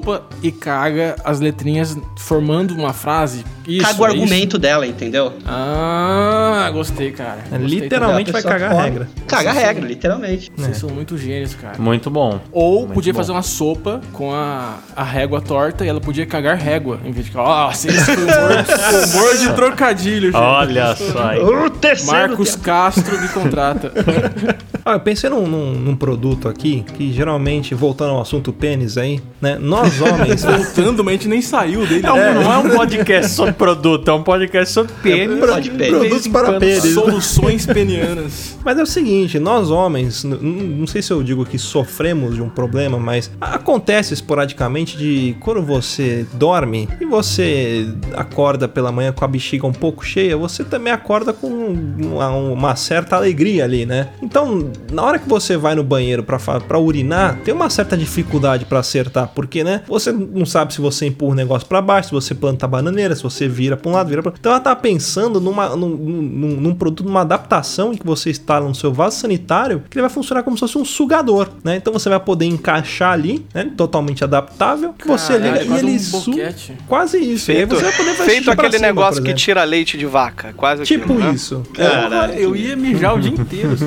e caga as letrinhas formando uma frase. Isso, Caga o é isso? argumento dela, entendeu? Ah, gostei, cara. É, Gostei literalmente vai cagar a regra. Caga a regra, literalmente. também. Vocês são muito gênios, cara. Muito bom. Ou Muito podia bom. fazer uma sopa com a, a régua torta e ela podia cagar régua. Em vez de falar, nossa, esse foi humor, de trocadilho, gente. Olha só aí. O terceiro Marcos Castro me contrata. Ah, eu pensei num, num- num produto aqui que geralmente, voltando ao assunto pênis aí, né? Nós homens. Voltando, mas a gente nem saiu dele. É um- Não é um podcast sobre produto, é um podcast sobre pênis. Pode pênis. Produtos para pênis. Soluções penianas. Mas é o seguinte, nós homens, n- n- não sei se eu digo que sofremos de um problema, mas acontece esporadicamente de quando você dorme e você acorda pela manhã com a bexiga um pouco cheia, você também acorda com uma, uma certa alegria ali, né? Então, na hora que você vai no banheiro pra urinar, tem uma certa dificuldade pra acertar, porque, né? Você não sabe se você empurra o negócio pra baixo, se você planta a bananeira, se você vira pra um lado, vira pra Então ela tá pensando numa, num, num, num produto, numa adaptação em que você instala no seu vaso sanitário, que ele vai funcionar como se fosse um sugador, né? Então você vai poder encaixar ali, né? Totalmente adaptável, que você Caralho, liga é e quase ele um su... boquete. Quase isso. E aí Feito, você vai poder fazer feito aquele cima, negócio que tira leite de vaca. Quase Tipo aquilo, né? isso. Porra, eu ia mijar o dia inteiro.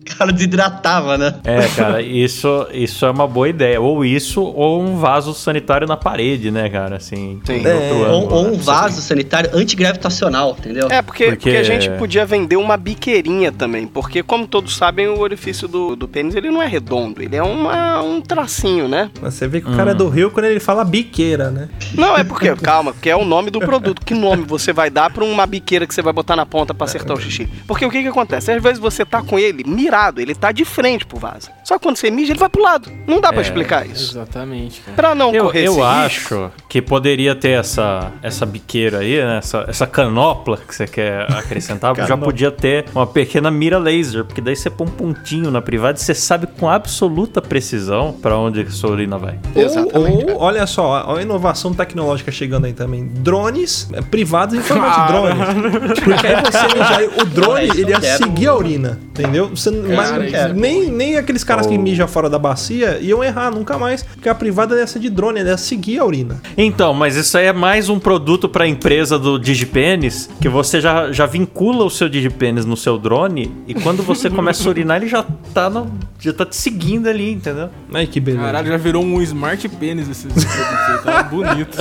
O cara desidratava, né? É, cara, isso, isso é uma boa ideia. Ou isso, ou um vaso sanitário na parede, né, cara? Assim, Sim. outro Ou, ou né? um vaso sanitário antigravitacional, entendeu? É, porque, Porque- porque... a gente podia vender uma biqueirinha também. Porque, como todos sabem, o orifício do, do pênis ele não é redondo, ele é uma, um tracinho, né? Mas Você vê que o cara é do Rio quando ele fala biqueira, né? Não, é porque, calma, porque é o nome do produto. Que nome você vai dar pra uma biqueira que você vai botar na ponta pra acertar o xixi? Porque o que que acontece? Às vezes você tá com ele mirado, ele tá de frente pro vaso. Só que quando você mija, ele vai pro lado. Não dá pra É, explicar isso. Exatamente, cara. Pra não Eu, correr eu esse risco, acho que poderia ter essa, essa biqueira aí, né? essa, essa canopla que você quer acrescentar. já podia ter uma pequena mira laser, porque daí você põe um pontinho na privada e você sabe com absoluta precisão pra onde a sua urina vai. Exatamente, Ou, ou, olha só, olha a inovação tecnológica chegando aí também. Drones é, privados em formato de drones. Porque aí você mijar, o drone, ele ia seguir a urina, entendeu? Você, mas Cara, é nem, nem aqueles caras que mijam fora da bacia iam errar nunca mais. Porque a privada ser de drone, ela ia seguir a urina. Então, mas isso aí é mais um produto pra empresa do Digipênis, que você já, já vincula o seu Digipênis no seu drone e quando você começa a urinar, ele já tá, no, já tá te seguindo ali, entendeu? Ai, que beleza. Caralho, já virou um smart pênis esse produto aí. Tá bonito.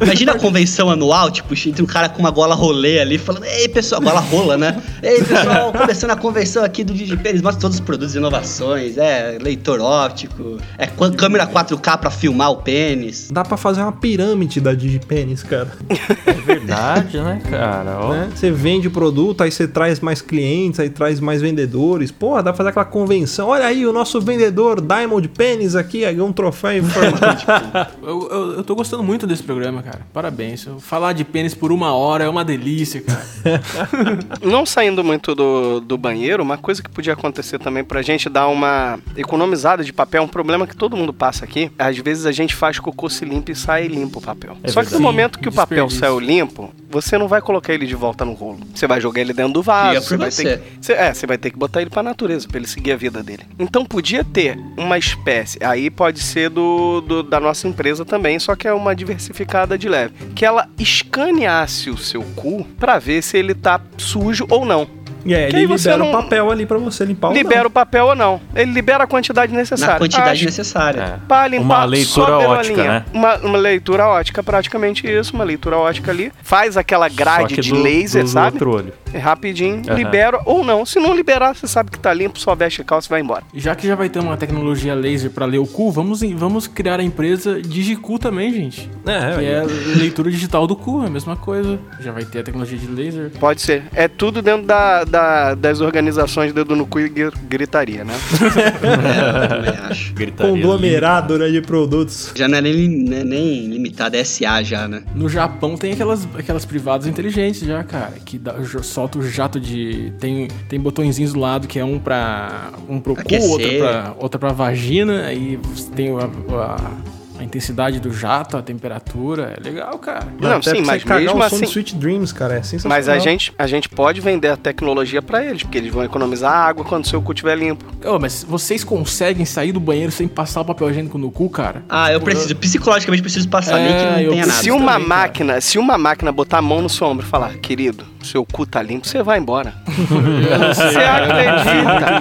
Imagina a convenção anual, tipo, entre um cara com uma gola rolê ali, falando, ei, pessoal, gola rola, né? Ei, pessoal, começando a convenção aqui do DigiPen, eles mostram todos os produtos e inovações, é leitor óptico, é qu- câmera 4K pra filmar o pênis. Dá pra fazer uma pirâmide da Digipênis, cara. É verdade, né, cara? Ó. né? Você vende o produto, aí você traz mais clientes, aí traz mais vendedores. Pô, dá pra fazer aquela convenção. Olha aí, o nosso vendedor Diamond Pennies aqui, aí um troféu de... Eu, eu, eu tô gostando muito desse programa, cara. Parabéns. Eu- Falar de pênis por uma hora é uma delícia, cara. Não saindo muito do, do banheiro, uma coisa que podia acontecer também pra gente dar uma economizada de papel, um problema que todo mundo passa aqui. Às vezes a gente faz cocô se limpo e sai limpo o papel. É Só que no verdade. momento que o papel saiu limpo, você não vai colocar ele de volta no rolo. Você vai jogar ele dentro do vaso. Fica Você vai, você. ter que, você- é, você vai ter que botar ele pra natureza, pra ele seguir a vida dele. Então podia ter uma espécie, aí pode ser do, do- da nossa empresa também, só que é uma diversificada de leve. Que ela escaneasse o seu cu pra ver se ele tá sujo ou não. E aí Que ele libera não- o papel ali pra você limpar o libera o papel ou não. Ele libera a quantidade necessária. Na quantidade Acho- necessária. É. Pra limpar Uma leitura a ótica, né? Uma, uma leitura ótica, praticamente isso. Uma leitura ótica ali. Faz aquela Só grade que de do- laser, do sabe? outro olho. É rapidinho, Aham. libera ou não. Se não liberar, você sabe que tá limpo, só veste a calça e vai embora. Já que já vai ter uma tecnologia laser pra ler o cu, vamos, vamos criar a empresa Digicu também, gente. É, Que é, é leitura digital do cu, é a mesma coisa. Já vai ter a tecnologia de laser. Pode ser. É tudo dentro da, da- das organizações dedo no cu e gri- gritaria, né? É, eu também acho. Gritaria conglomerado né, de produtos. Já não é nem, né, nem limitado, é SA já, né? No Japão tem aquelas, aquelas privadas inteligentes já, cara, que dá, jo- solta o jato de. Tem, tem botõezinhos do lado que é um pra. um pro cu, outro pra, outra pra vagina, aí tem a, a, a intensidade do jato, a temperatura. É legal, cara. Não, Até sim, mas mesmo assim- de Sweet Dreams, cara, é sensacional. Mas a gente, a gente pode vender a tecnologia pra eles, porque eles vão economizar água quando seu cu estiver limpo. Ô, mas vocês conseguem sair do banheiro sem passar o papel higiênico no cu, cara? Ah, eu preciso, psicologicamente preciso passar, nem que É, não tenha nada. Se uma também, cara. máquina, se uma máquina botar a mão no seu ombro e falar, querido, seu cu tá limpo, você vai embora. Você acredita?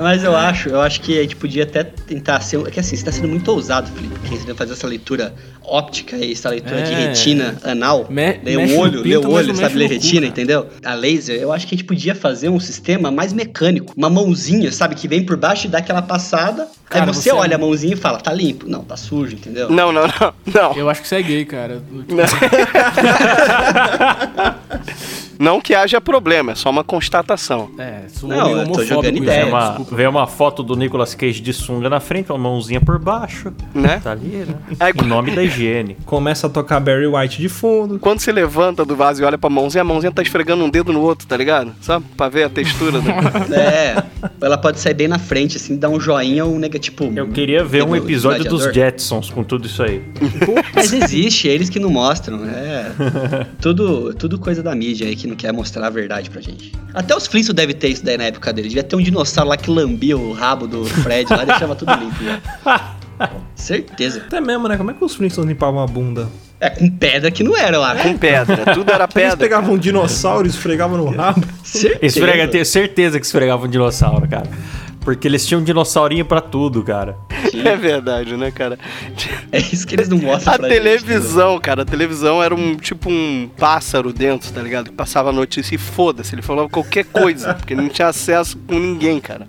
Mas eu acho, eu acho que a gente podia até tentar ser. É que assim, você tá sendo muito ousado, Felipe. Vai fazer essa leitura óptica e essa leitura de É. retina anal. Me- ler mexe o olho, ler pinto, o olho, sabe? Ler retina, cara. entendeu? A laser, eu acho que a gente podia fazer um sistema mais mecânico. Uma mãozinha, sabe? Que vem por baixo e dá aquela passada. Cara, aí você, você é olha um- a mãozinha e fala, tá limpo. Não, tá sujo, entendeu? Não, não, não, não. Eu acho que você é gay, cara. Não que haja problema, é só uma constatação. É, sou Não, eu tô jogando ideia. Vem uma, vem uma foto do Nicolas Cage de sunga na frente, uma mãozinha por baixo. Né? Tá ali, né? É, Em nome da higiene. Começa a tocar Barry White de fundo. Quando você levanta do vaso e olha pra mãozinha, a mãozinha tá esfregando um dedo no outro, tá ligado? Só pra ver a textura. do- É, ela pode sair bem na frente, assim, dar um joinha ou um negativo. Tipo, Eu queria ver um episódio dos. Jetsons com tudo isso aí. Mas existe, é eles que não mostram, é. tudo, tudo coisa da mídia aí que não quer mostrar a verdade pra gente. Até os Flintstones devem ter isso daí na época dele. Devia ter um dinossauro lá que lambia o rabo do Fred lá e deixava tudo limpo já. Certeza. Até mesmo, né? Como é que os Flintstones limpavam a bunda? É com pedra que não era lá. Com pedra, tudo era Eles pedra. pegavam um dinossauro e esfregavam no rabo. Certeza. Esfrega, tenho certeza que esfregava um dinossauro, cara. Porque eles tinham um dinossaurinho pra tudo, cara. É verdade, né, cara? É isso que eles não mostram A pra gente, televisão, cara, a televisão era um tipo um pássaro dentro, tá ligado? Que passava a notícia e foda-se, ele falava qualquer coisa, porque não tinha acesso com ninguém, cara.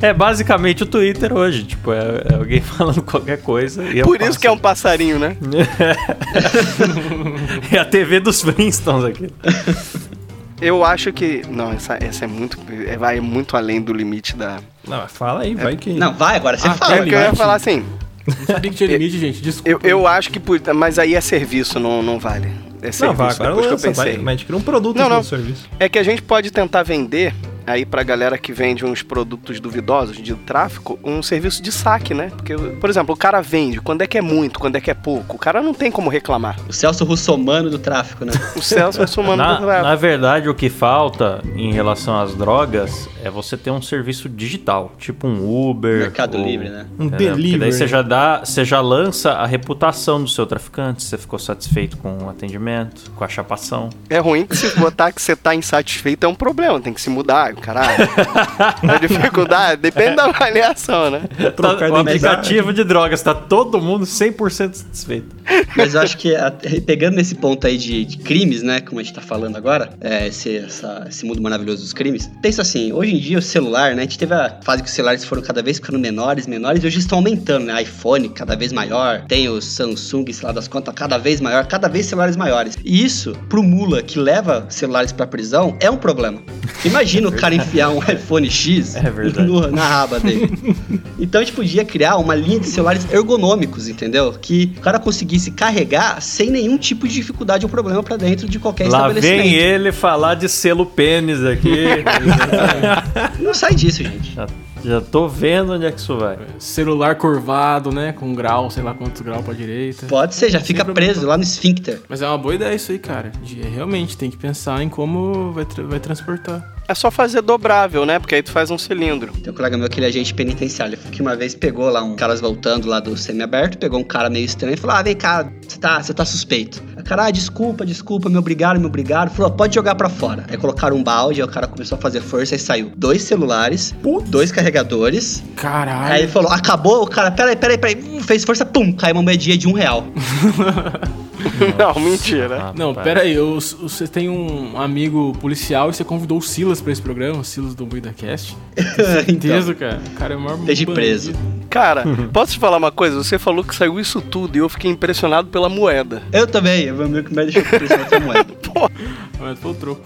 É basicamente o Twitter hoje. Tipo, é, é alguém falando qualquer coisa. E Por isso que é um passarinho, né? É a TV dos Flintstones aqui. Eu acho que. Não, essa, essa é muito. é- vai muito além do limite da. Não, fala aí, vai que. Não, vai agora, você Ah, fala. É porque eu ia falar assim. Não sabia que tinha limite, gente. Desculpa. Eu, eu acho que. Mas aí é serviço, não, não vale. É serviço, Não, vai, agora depois que eu lança, vai, pensei. mas cria um produto Não, não, serviço. É que a gente pode tentar vender aí pra galera que vende uns produtos duvidosos de tráfico, um serviço de saque, né? Porque, por exemplo, o cara vende quando é que é muito, quando é que é pouco. O cara não tem como reclamar. O Celso Russomano do tráfico, né? O Celso é sumando Na, do na verdade, o que falta em relação às drogas é você ter um serviço digital, tipo um Uber. Mercado ou- Livre, né? Um? Porque delivery. daí você já dá, você já lança a reputação do seu traficante, você ficou satisfeito com o atendimento, com a chapação. É ruim que se botar que você tá insatisfeito é um problema, tem que se mudar, caralho. a dificuldade depende da avaliação, né? Trocar Tá- o aplicativo de drogas, tá todo mundo 100% satisfeito. Mas eu acho que, a- pegando nesse ponto aí de, de crimes, né? Como a gente tá falando agora, é, esse, essa- esse mundo maravilhoso dos crimes. Pensa assim, hoje em dia o celular, né? A gente teve a fase que os celulares foram cada vez ficando menores, menores, e hoje estão aumentando, né? iPhone cada vez maior, tem o Samsung, sei lá das contas, cada vez maior, cada vez celulares maiores. E isso, pro mula que leva celulares pra prisão, é um problema. Imagina o cara enfiar um iPhone X É no- na raba dele. Então a gente podia criar uma linha de celulares ergonômicos, entendeu? Que o cara conseguisse carregar sem nenhum tipo de dificuldade ou problema pra dentro de qualquer Lá estabelecimento. vem ele falar de selo pênis aqui. Não sai disso, gente. Já, tô vendo onde é que isso vai. Celular curvado, né? Com grau, sei lá quantos graus pra direita. Pode ser, já fica Sem preso problema. lá no esfíncter. Mas é uma boa ideia isso aí, cara. De, realmente, tem que pensar em como vai, tra- vai transportar. É só fazer dobrável, né? Porque aí tu faz um cilindro. Tem um colega meu que ele é agente penitenciário, que uma vez pegou lá um caras voltando lá do semiaberto, pegou um cara meio estranho e falou: Ah, vem cá, você tá, você tá suspeito. O cara, ah, desculpa, desculpa, me obrigaram, me obrigaram. Falou, pode jogar pra fora. Aí colocaram um balde, aí o cara começou a fazer força, aí saiu dois celulares, dois carregadores. Caralho. Aí ele falou, acabou, o cara, peraí, peraí, peraí. Hum, Fez força, pum, caiu uma moedinha de um real. Não, mentira. Ah, Não, pera aí, eu- você tem um amigo policial e você convidou o Silas pra esse programa, o Silas do Moída Cast. então, Certeza, cara. O cara é o maior esteja preso. Cara, posso te falar uma coisa? Você falou que saiu isso tudo e eu fiquei impressionado pela moeda. Eu também, eu meio que me deixou impressionado com a moeda. Mas foi o troco.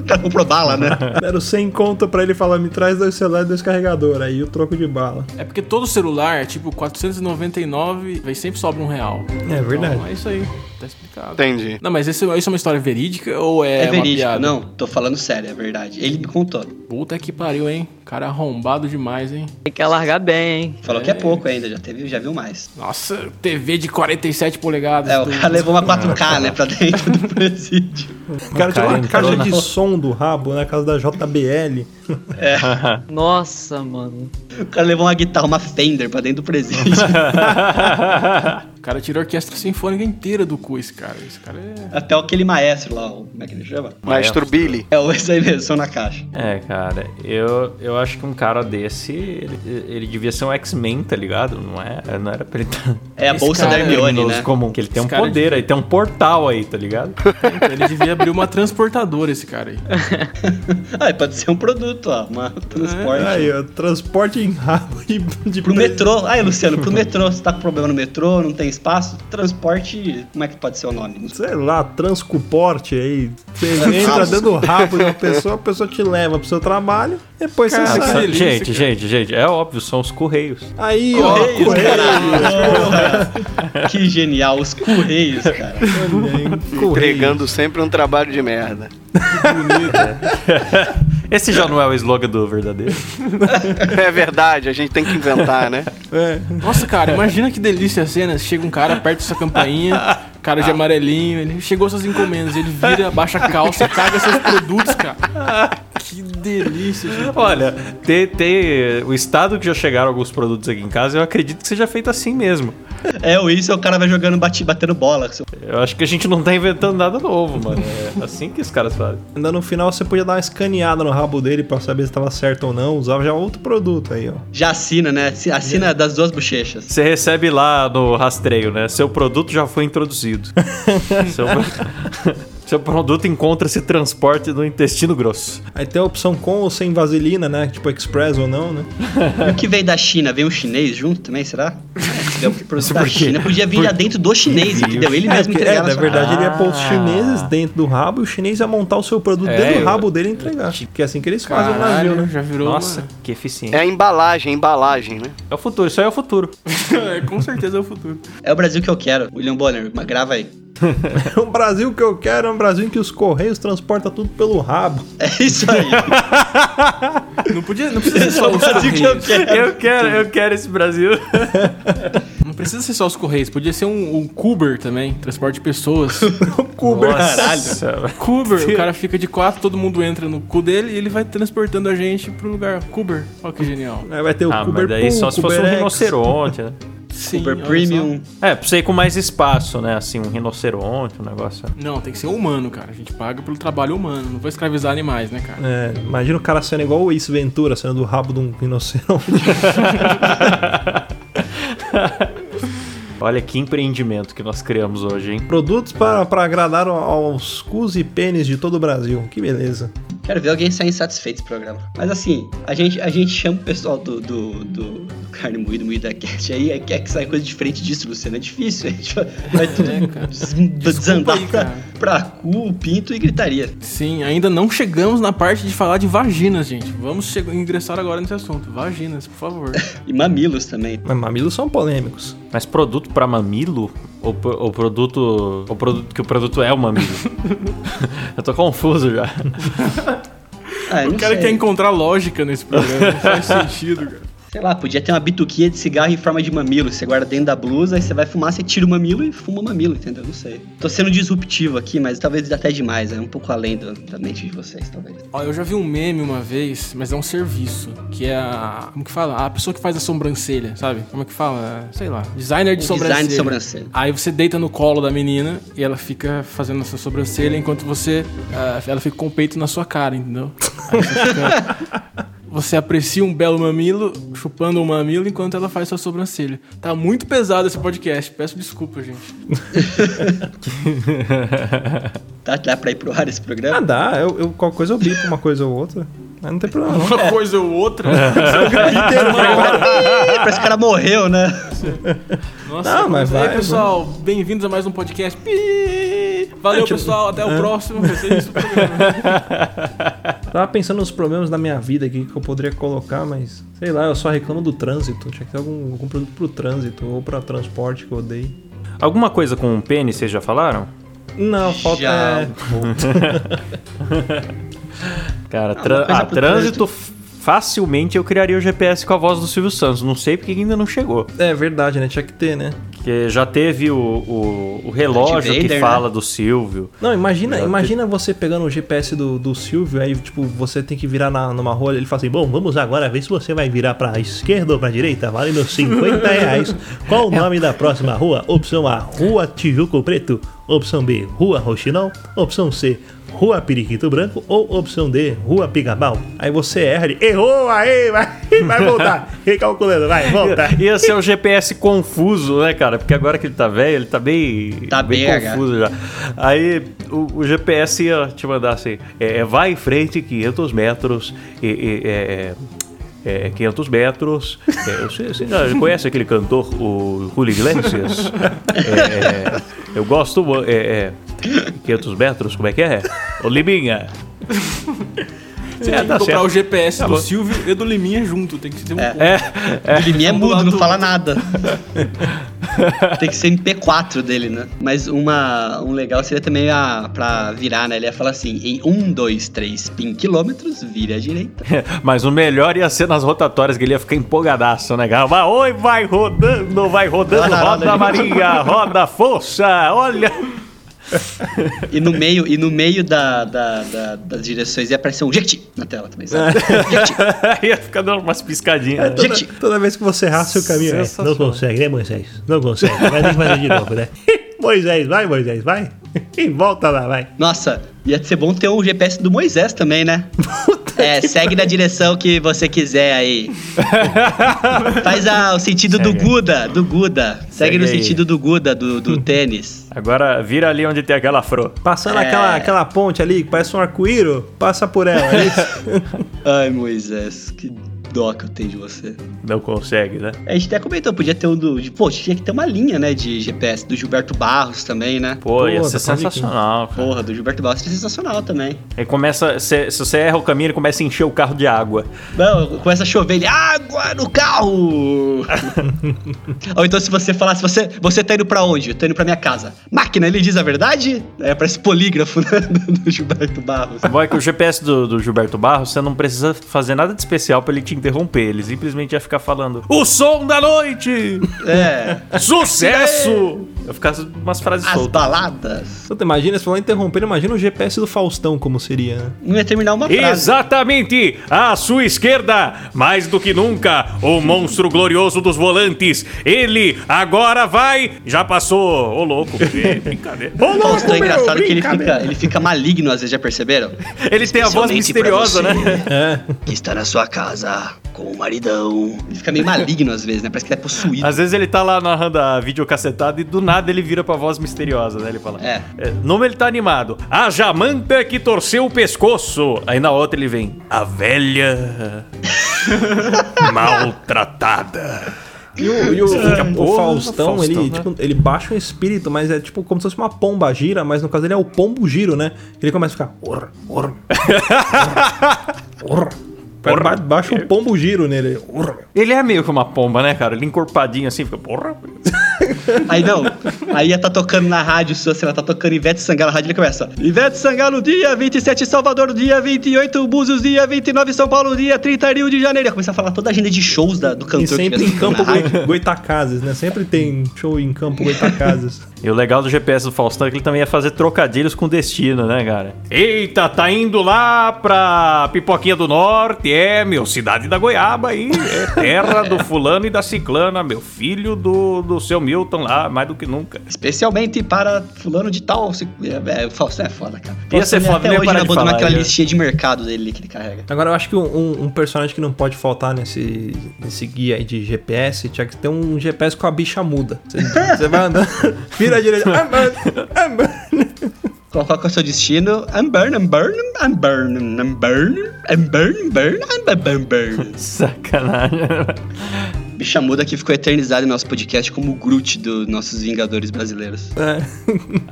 O cara comprou bala, né? Deram 100 conto pra ele falar, me traz dois celulares e dois carregadores. Aí o troco de bala. É porque todo celular, tipo 499, vai sempre sobra um real. É verdade. Então, é isso aí. Tá explicado. Entendi. Não, mas esse- isso é uma história verídica ou é, É, piada? não, tô falando sério, é verdade. Ele me contou. Puta que pariu, hein? Cara arrombado demais, hein? Tem que largar bem, hein? Falou que é pouco ainda, já, teve, já viu mais. Nossa, TV de 47 polegadas. É, o do- cara levou uma 4K, né, pra dentro do presídio. O cara tinha uma caixa de som do rabo na casa da JBL. Nossa, mano. O cara levou uma guitarra, uma Fender pra dentro do presídio. O cara tirou a orquestra sinfônica inteira do cu, esse cara. Esse cara é. Até aquele maestro lá, o- como é que ele chama? Maestro Billy. É o esse aí mesmo, na caixa. É, cara, eu, eu acho que um cara desse, ele, ele devia ser um X-Men, tá ligado? Não é? Não era pra ele estar. É a Esse bolsa da é Hermione, criminoso né? comum, que ele tem Esse um cara poder devia- aí, tem um portal aí, tá ligado? Então, ele devia abrir uma transportadora, esse cara aí. Ah, pode ser um produto, ó, uma transporte. Aí, ó, transporte em rabo de, de Pro pre- metrô. Aí, Luciano, pro metrô. Você tá com problema no metrô, não tem espaço? Transporte. Como é que pode ser o nome? Não sei. Lá, transcuporte aí. Você entra dentro do rabo de uma pessoa, a pessoa te leva pro seu trabalho, depois Cara, você sai. delícia, gente, cara. gente, gente, é óbvio, são os correios. Aí, ó, Correios, correio. caralho. que genial, os correios, cara. Entregando sempre um trabalho de merda. Esse já não é o slogan do verdadeiro. É verdade, a gente tem que inventar, né? Nossa, cara, imagina que delícia a cena. Chega um cara, aperta sua campainha, cara de amarelinho, ele chegou suas encomendas, ele vira, baixa a calça e caga seus produtos, cara. Que delícia, gente. Olha, tem, tem o estado que já chegaram alguns produtos aqui em casa, eu acredito que seja feito assim mesmo. É, o isso é o cara vai jogando, bate, batendo bola. Eu acho que a gente não tá inventando nada novo, mano. É assim que os caras fazem. Ainda no final você podia dar uma escaneada no rabo dele pra saber se tava certo ou não. Usava já outro produto aí, ó. Já assina, né? Assina das duas bochechas. Você recebe lá no rastreio, né? Seu produto já foi introduzido. Seu, seu produto encontra-se transporte no intestino grosso. Aí tem a opção com ou sem vaselina, né? Tipo express ou não, né? E o que veio da China? Veio um chinês junto também, será? Deu um produto da por? China. Podia vir já dentro do chinês, entendeu? Ele mesmo porque, é, entregar na verdade, casa. ele ia pôr os Ah. chineses dentro do rabo e o chinês ia montar o seu produto É, dentro do eu- rabo dele e entregar. Que é assim que eles fazem no Brasil, né? já virou Nossa, uma- que eficiente. É a embalagem, a embalagem, né? É o futuro, isso aí é o futuro. É, com certeza é o futuro. É o Brasil que eu quero. William Bonner, mas grava aí. É um Brasil que eu quero, é um Brasil em que os correios transportam tudo pelo rabo. É isso aí. Não podia, não precisa ser é só o os Brasil que eu correios. quero. Eu quero, eu quero esse Brasil. Não precisa ser só os correios, podia ser um, um Cuber também, transporte de pessoas. Cuber. Nossa. Cuber, o cara fica de quatro, todo mundo entra no cu dele e ele vai transportando a gente pro lugar. Cuber, olha que genial. Aí vai ter o Ah, Cuber mas daí Pool, só se fosse um X. rinoceronte, né? Sim, Super Premium. É, pra você ir com mais espaço, né? Assim, um rinoceronte, um negócio. só. Não, tem que ser humano, cara. A gente paga pelo trabalho humano. Não vou escravizar animais, né, cara? É, imagina o cara sendo igual o Ace Ventura, sendo do rabo de um rinoceronte. Olha que empreendimento que nós criamos hoje, hein? Produtos para, para agradar aos cus e pênis de todo o Brasil. Que beleza. Quero ver alguém sair insatisfeito desse programa. Mas assim, a gente, a gente chama o pessoal do, do, do, do Carne Moída, Moída Cast aí, é, quer que saia coisa diferente disso, Luciano. É difícil, a gente vai, vai tudo É, des- desandar aí, pra, pra cu, pinto e gritaria. Sim, ainda não chegamos na parte de falar de vaginas, gente. Vamos ingressar agora nesse assunto. Vaginas, por favor. E mamilos também. Mas mamilos são polêmicos. Mas produto pra mamilo? Pro- ou produto. Ou produto que o produto é o mamilo? eu tô confuso já. Ah, eu O não cara sei. quer encontrar lógica nesse programa. Não faz sentido, cara. Sei lá, podia ter uma bituquinha de cigarro em forma de mamilo. Você guarda dentro da blusa, aí você vai fumar, você tira o mamilo e fuma o mamilo, entendeu? Não sei. Tô sendo disruptivo aqui, mas talvez até demais. É um pouco além do- da mente de vocês, talvez. Ó, eu já vi um meme uma vez, mas é um serviço, que é a... Como que fala? A pessoa que faz a sobrancelha, sabe? Como é que fala? Sei lá. Designer de Design sobrancelha. de sobrancelha. Aí você deita no colo da menina e ela fica fazendo a sua sobrancelha enquanto você... ah, ela fica com o peito na sua cara, entendeu? Aí você fica- Você aprecia um belo mamilo, chupando um mamilo enquanto ela faz sua sobrancelha. Tá muito pesado esse podcast. Peço desculpa, gente. Tá, dá pra ir pro ar esse Ah, programa? dá. Eu, eu, qualquer coisa eu bipo uma coisa ou outra. Mas não tem problema, não. Uma coisa ou outra. Parece que o cara morreu, né? Nossa, Não, mas e aí, vai, pessoal, bem-vindos a mais um podcast. Pi! Valeu, pessoal, até o próximo. Vai ser isso o programa. Tava pensando nos problemas da minha vida aqui que eu poderia colocar, mas sei lá, eu só reclamo do trânsito. Tinha que ter algum, algum produto pro trânsito ou pra transporte que eu odeio. Alguma coisa com pênis vocês já falaram? Não, falta. Já. É... Cara, tran- coisa ah, pro trânsito, facilmente eu criaria o GPS com a voz do Silvio Santos. Não sei porque ainda não chegou. é verdade, né? Tinha que ter, né? Porque já teve o, o, o relógio Vader, que né? fala do Silvio. Não, imagina, Já imagina você pegando o GPS do, do Silvio, aí, tipo, você tem que virar na, numa rua, ele fala assim, bom, vamos agora ver se você vai virar pra esquerda ou pra direita, valendo 50 reais. Qual o nome da próxima rua? Opção A, Rua Tijuco Preto. Opção B, Rua Roxinol. Opção C, Rua Periquito Branco. Ou opção D, Rua Pigabal. Aí você erra, ele, errou, aí, vai, vai voltar. Recalculando, vai, volta. Ia ser o GPS confuso, né, cara? Porque agora que ele tá velho, ele tá bem, Tá bem confuso já. Aí o, o GPS ia te mandar assim: é, vai em frente 500 metros, e, e, é, é, 500 metros. É, você, você já conhece aquele cantor, o Julio Iglesias? É, eu gosto. É, é, 500 metros, como é que é? Ô Liminha. Você É, tem que tá comprar certo. o GPS Tá do bom. Silvio e do Liminha junto. Tem que ter um. É. É, O de mim é Um do mudo, não fala nada. Tem que ser MP4 dele, né? Mas uma, um legal seria também a, pra virar, né? Ele ia falar assim: em 1, 2, 3 pin quilômetros, vire à direita. Mas o melhor ia ser nas rotatórias, que ele ia ficar empolgadaço, né? Vai, oi, vai rodando, vai rodando, Roda, roda, roda. Maria, roda força, olha. E no meio, e no meio da, da- da- das direções ia aparecer um Jequiti na tela também, sabe? Ia ficar dando umas piscadinhas. né? Gente, Toda, toda vez que você raça o caminho, é, não consegue, né, Moisés? Não consegue. Vai ter que fazer de novo, né? Moisés, vai, Moisés, vai. E volta lá, vai. Nossa, ia ser bom ter um GPS do Moisés também, né? É, segue na direção que você quiser aí. Faz a- o sentido do Segue. Guda, do Guda. Segue, Segue no aí. sentido do Guda, do, do tênis. Agora vira ali onde tem aquela fro. Passando É. aquela, aquela ponte ali que parece um arco-íro, passa por ela. É isso? Ai, Moisés, que dó que eu tenho de você. Não consegue, né? A gente até comentou, podia ter um do. De, pô, tinha que ter uma linha, né, de GPS, do Gilberto Barros também, né? Pô, ia ser ver sensacional, cara. Porra, do Gilberto Barros é sensacional também. Aí começa, se, se você erra o caminho, ele começa a encher o carro de água. Não, começa a chover ele, água no carro! Ou então se você falar, se você, você tá indo pra onde? Eu tô indo pra minha casa. Máquina, ele diz a verdade? Aí aparece polígrafo, né, do Gilberto Barros. Bom é que o GPS do, do Gilberto Barros, você não precisa fazer nada de especial pra ele te interromper. Ele simplesmente ia ficar falando: O som da noite! É, Sucesso! Eu ficar umas frases as soltas. baladas. Então, imagina, se falar interromper, imagina o GPS do Faustão como seria, né? Não ia terminar uma frase. Exatamente! À sua esquerda, mais do que nunca, o monstro glorioso dos volantes. Ele agora vai. Já passou. Ô, louco, é brincadeira. Ô, louco, Faustão é meu, engraçado que ele fica, ele fica maligno às vezes, já perceberam? Ele tem a voz misteriosa, você, né? Que está na sua casa com o maridão. Ele fica meio maligno às vezes, né? Parece que ele é possuído. Às vezes ele tá lá narrando a videocassetada e do nada ele vira pra voz misteriosa, né? Ele fala: É. Nome ele tá animado. A Jamanta que torceu o pescoço. Aí na outra ele vem: A velha maltratada. E o, e o- fica, o porra, Faustão, Faustão, ele, né? tipo, ele baixa um espírito, mas é tipo como se fosse uma pomba gira, mas no caso ele é o pombo giro, né? Ele começa a ficar. Orra, orra, orra, orra. Ba- Baixa um pombo giro nele. Ele é meio que uma pomba, né, cara? Ele encorpadinho assim, fica. Porra. Aí não, aí ia tá tocando na rádio sua, sei lá, tá tocando Ivete Sangalo, a rádio ele começa. Ivete Sangalo, dia 27 Salvador, dia 28 Búzios, dia 29 São Paulo, dia 30 Rio de Janeiro. Ia começar a falar toda a agenda de shows da- do cantor E sempre em Campo Goitacazes, né? Sempre tem show em Campo Goitacazes. E o legal do GPS do Faustão é que ele também ia fazer trocadilhos com destino, né, cara? Eita, tá indo lá pra Pipoquinha do Norte, é, meu, cidade da Goiaba aí, é terra do fulano e da ciclana, meu filho do, do seu Milton lá, mais do que nunca. Especialmente para fulano de tal. se- É, é, o Faustão é foda, cara. Ia ser foda, até nem hoje parar não de abandonou falar, aquela já. listinha de mercado dele que ele carrega. Agora, eu acho que um, um personagem que não pode faltar nesse, nesse guia aí de GPS tinha que ter um GPS com a bicha muda. Você, você vai andando, vira a direita. Qual, é o seu destino? I'm burning, I'm burning, I'm burning, I'm burning, I'm burning, burning, I'm burning, burning. Sacanagem. Bicha muda que ficou eternizado em nosso podcast como o Groot dos nossos Vingadores brasileiros.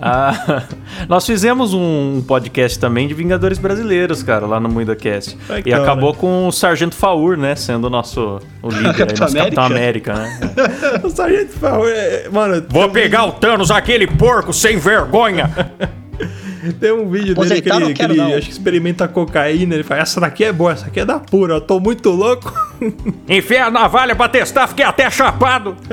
Ah, nós fizemos um podcast também de Vingadores Brasileiros, cara, lá no MuidaCast. Ai, E cara. acabou com o Sargento Faur, né, sendo o nosso o líder aí, Capitão nosso Capitão América, né? O Sargento Favor, é, mano, Vou pegar o Thanos, aquele porco sem vergonha! Tem um vídeo dele que Aposentar ele, que ele acho que experimenta cocaína. Ele fala: Essa daqui é boa, essa aqui é da pura. Eu tô muito louco. Enfia a navalha pra testar, fiquei até chapado!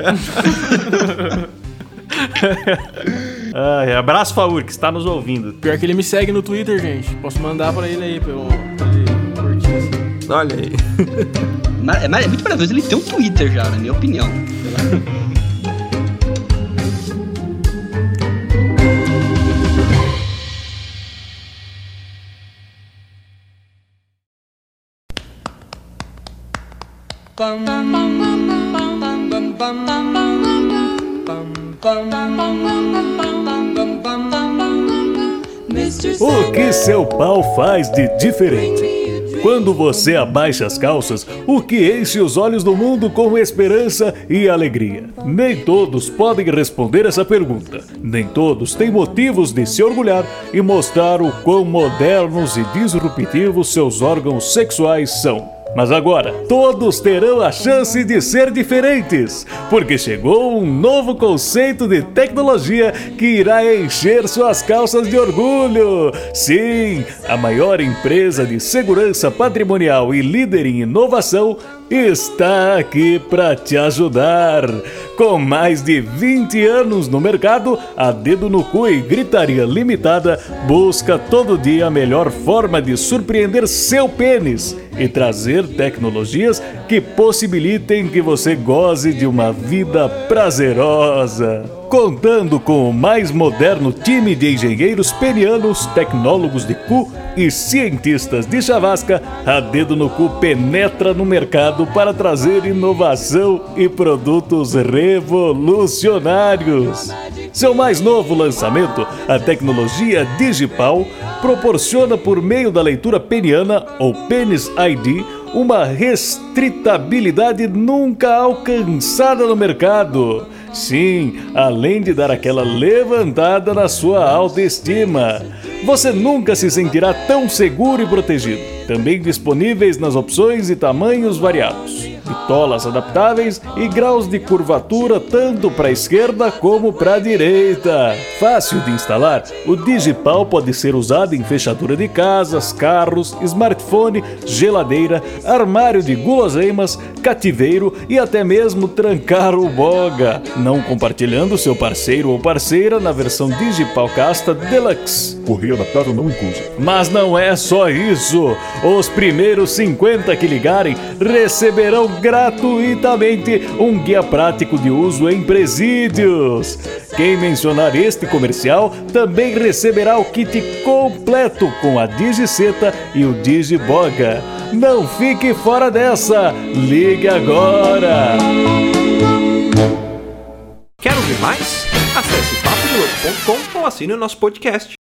Ai, abraço, Faur, que está nos ouvindo. Pior que ele me segue no Twitter, gente. Posso mandar pra ele aí, pra eu- pra ele curtir. assim. Olha aí. Mas é, mas é muito maravilhoso ele ter um Twitter já, na minha opinião. O que seu pau faz de diferente? Quando você abaixa as calças, o que enche os olhos do mundo com esperança e alegria? Nem todos podem responder essa pergunta. Nem todos têm motivos de se orgulhar e mostrar o quão modernos e disruptivos seus órgãos sexuais são. Mas agora, todos terão a chance de ser diferentes, porque chegou um novo conceito de tecnologia que irá encher suas calças de orgulho. Sim, a maior empresa de segurança patrimonial e líder em inovação está aqui para te ajudar. Com mais de 20 anos no mercado, a Dedo no Cu e Gritaria Limitada busca todo dia a melhor forma de surpreender seu pênis e trazer tecnologias que possibilitem que você goze de uma vida prazerosa. Contando com o mais moderno time de engenheiros penianos, tecnólogos de cu e cientistas de chavasca, a Dedo no Cu penetra no mercado para trazer inovação e produtos revolucionários. Seu mais novo lançamento, a tecnologia Digipal, proporciona por meio da leitura peniana ou Penis ID uma restritabilidade nunca alcançada no mercado. Sim, além de dar aquela levantada na sua autoestima. Você nunca se sentirá tão seguro e protegido. Também disponíveis nas opções e tamanhos variados. Bitolas adaptáveis e graus de curvatura tanto para a esquerda como para a direita. Fácil de instalar, o Digipal pode ser usado em fechadura de casas, carros, smartphone, geladeira, armário de guloseimas, cativeiro e até mesmo trancar o boga, não compartilhando seu parceiro ou parceira na versão Digipal Casta Deluxe. Correio adaptável não incluso. Mas não é só isso. Os primeiros 50 que ligarem receberão gratuitamente um guia prático de uso em presídios. Quem mencionar este comercial também receberá o kit completo com a Digiceta e o Digiboga. Não fique fora dessa. Ligue agora. Quer ouvir mais? Acesse papodelouco.com ou assine o nosso podcast.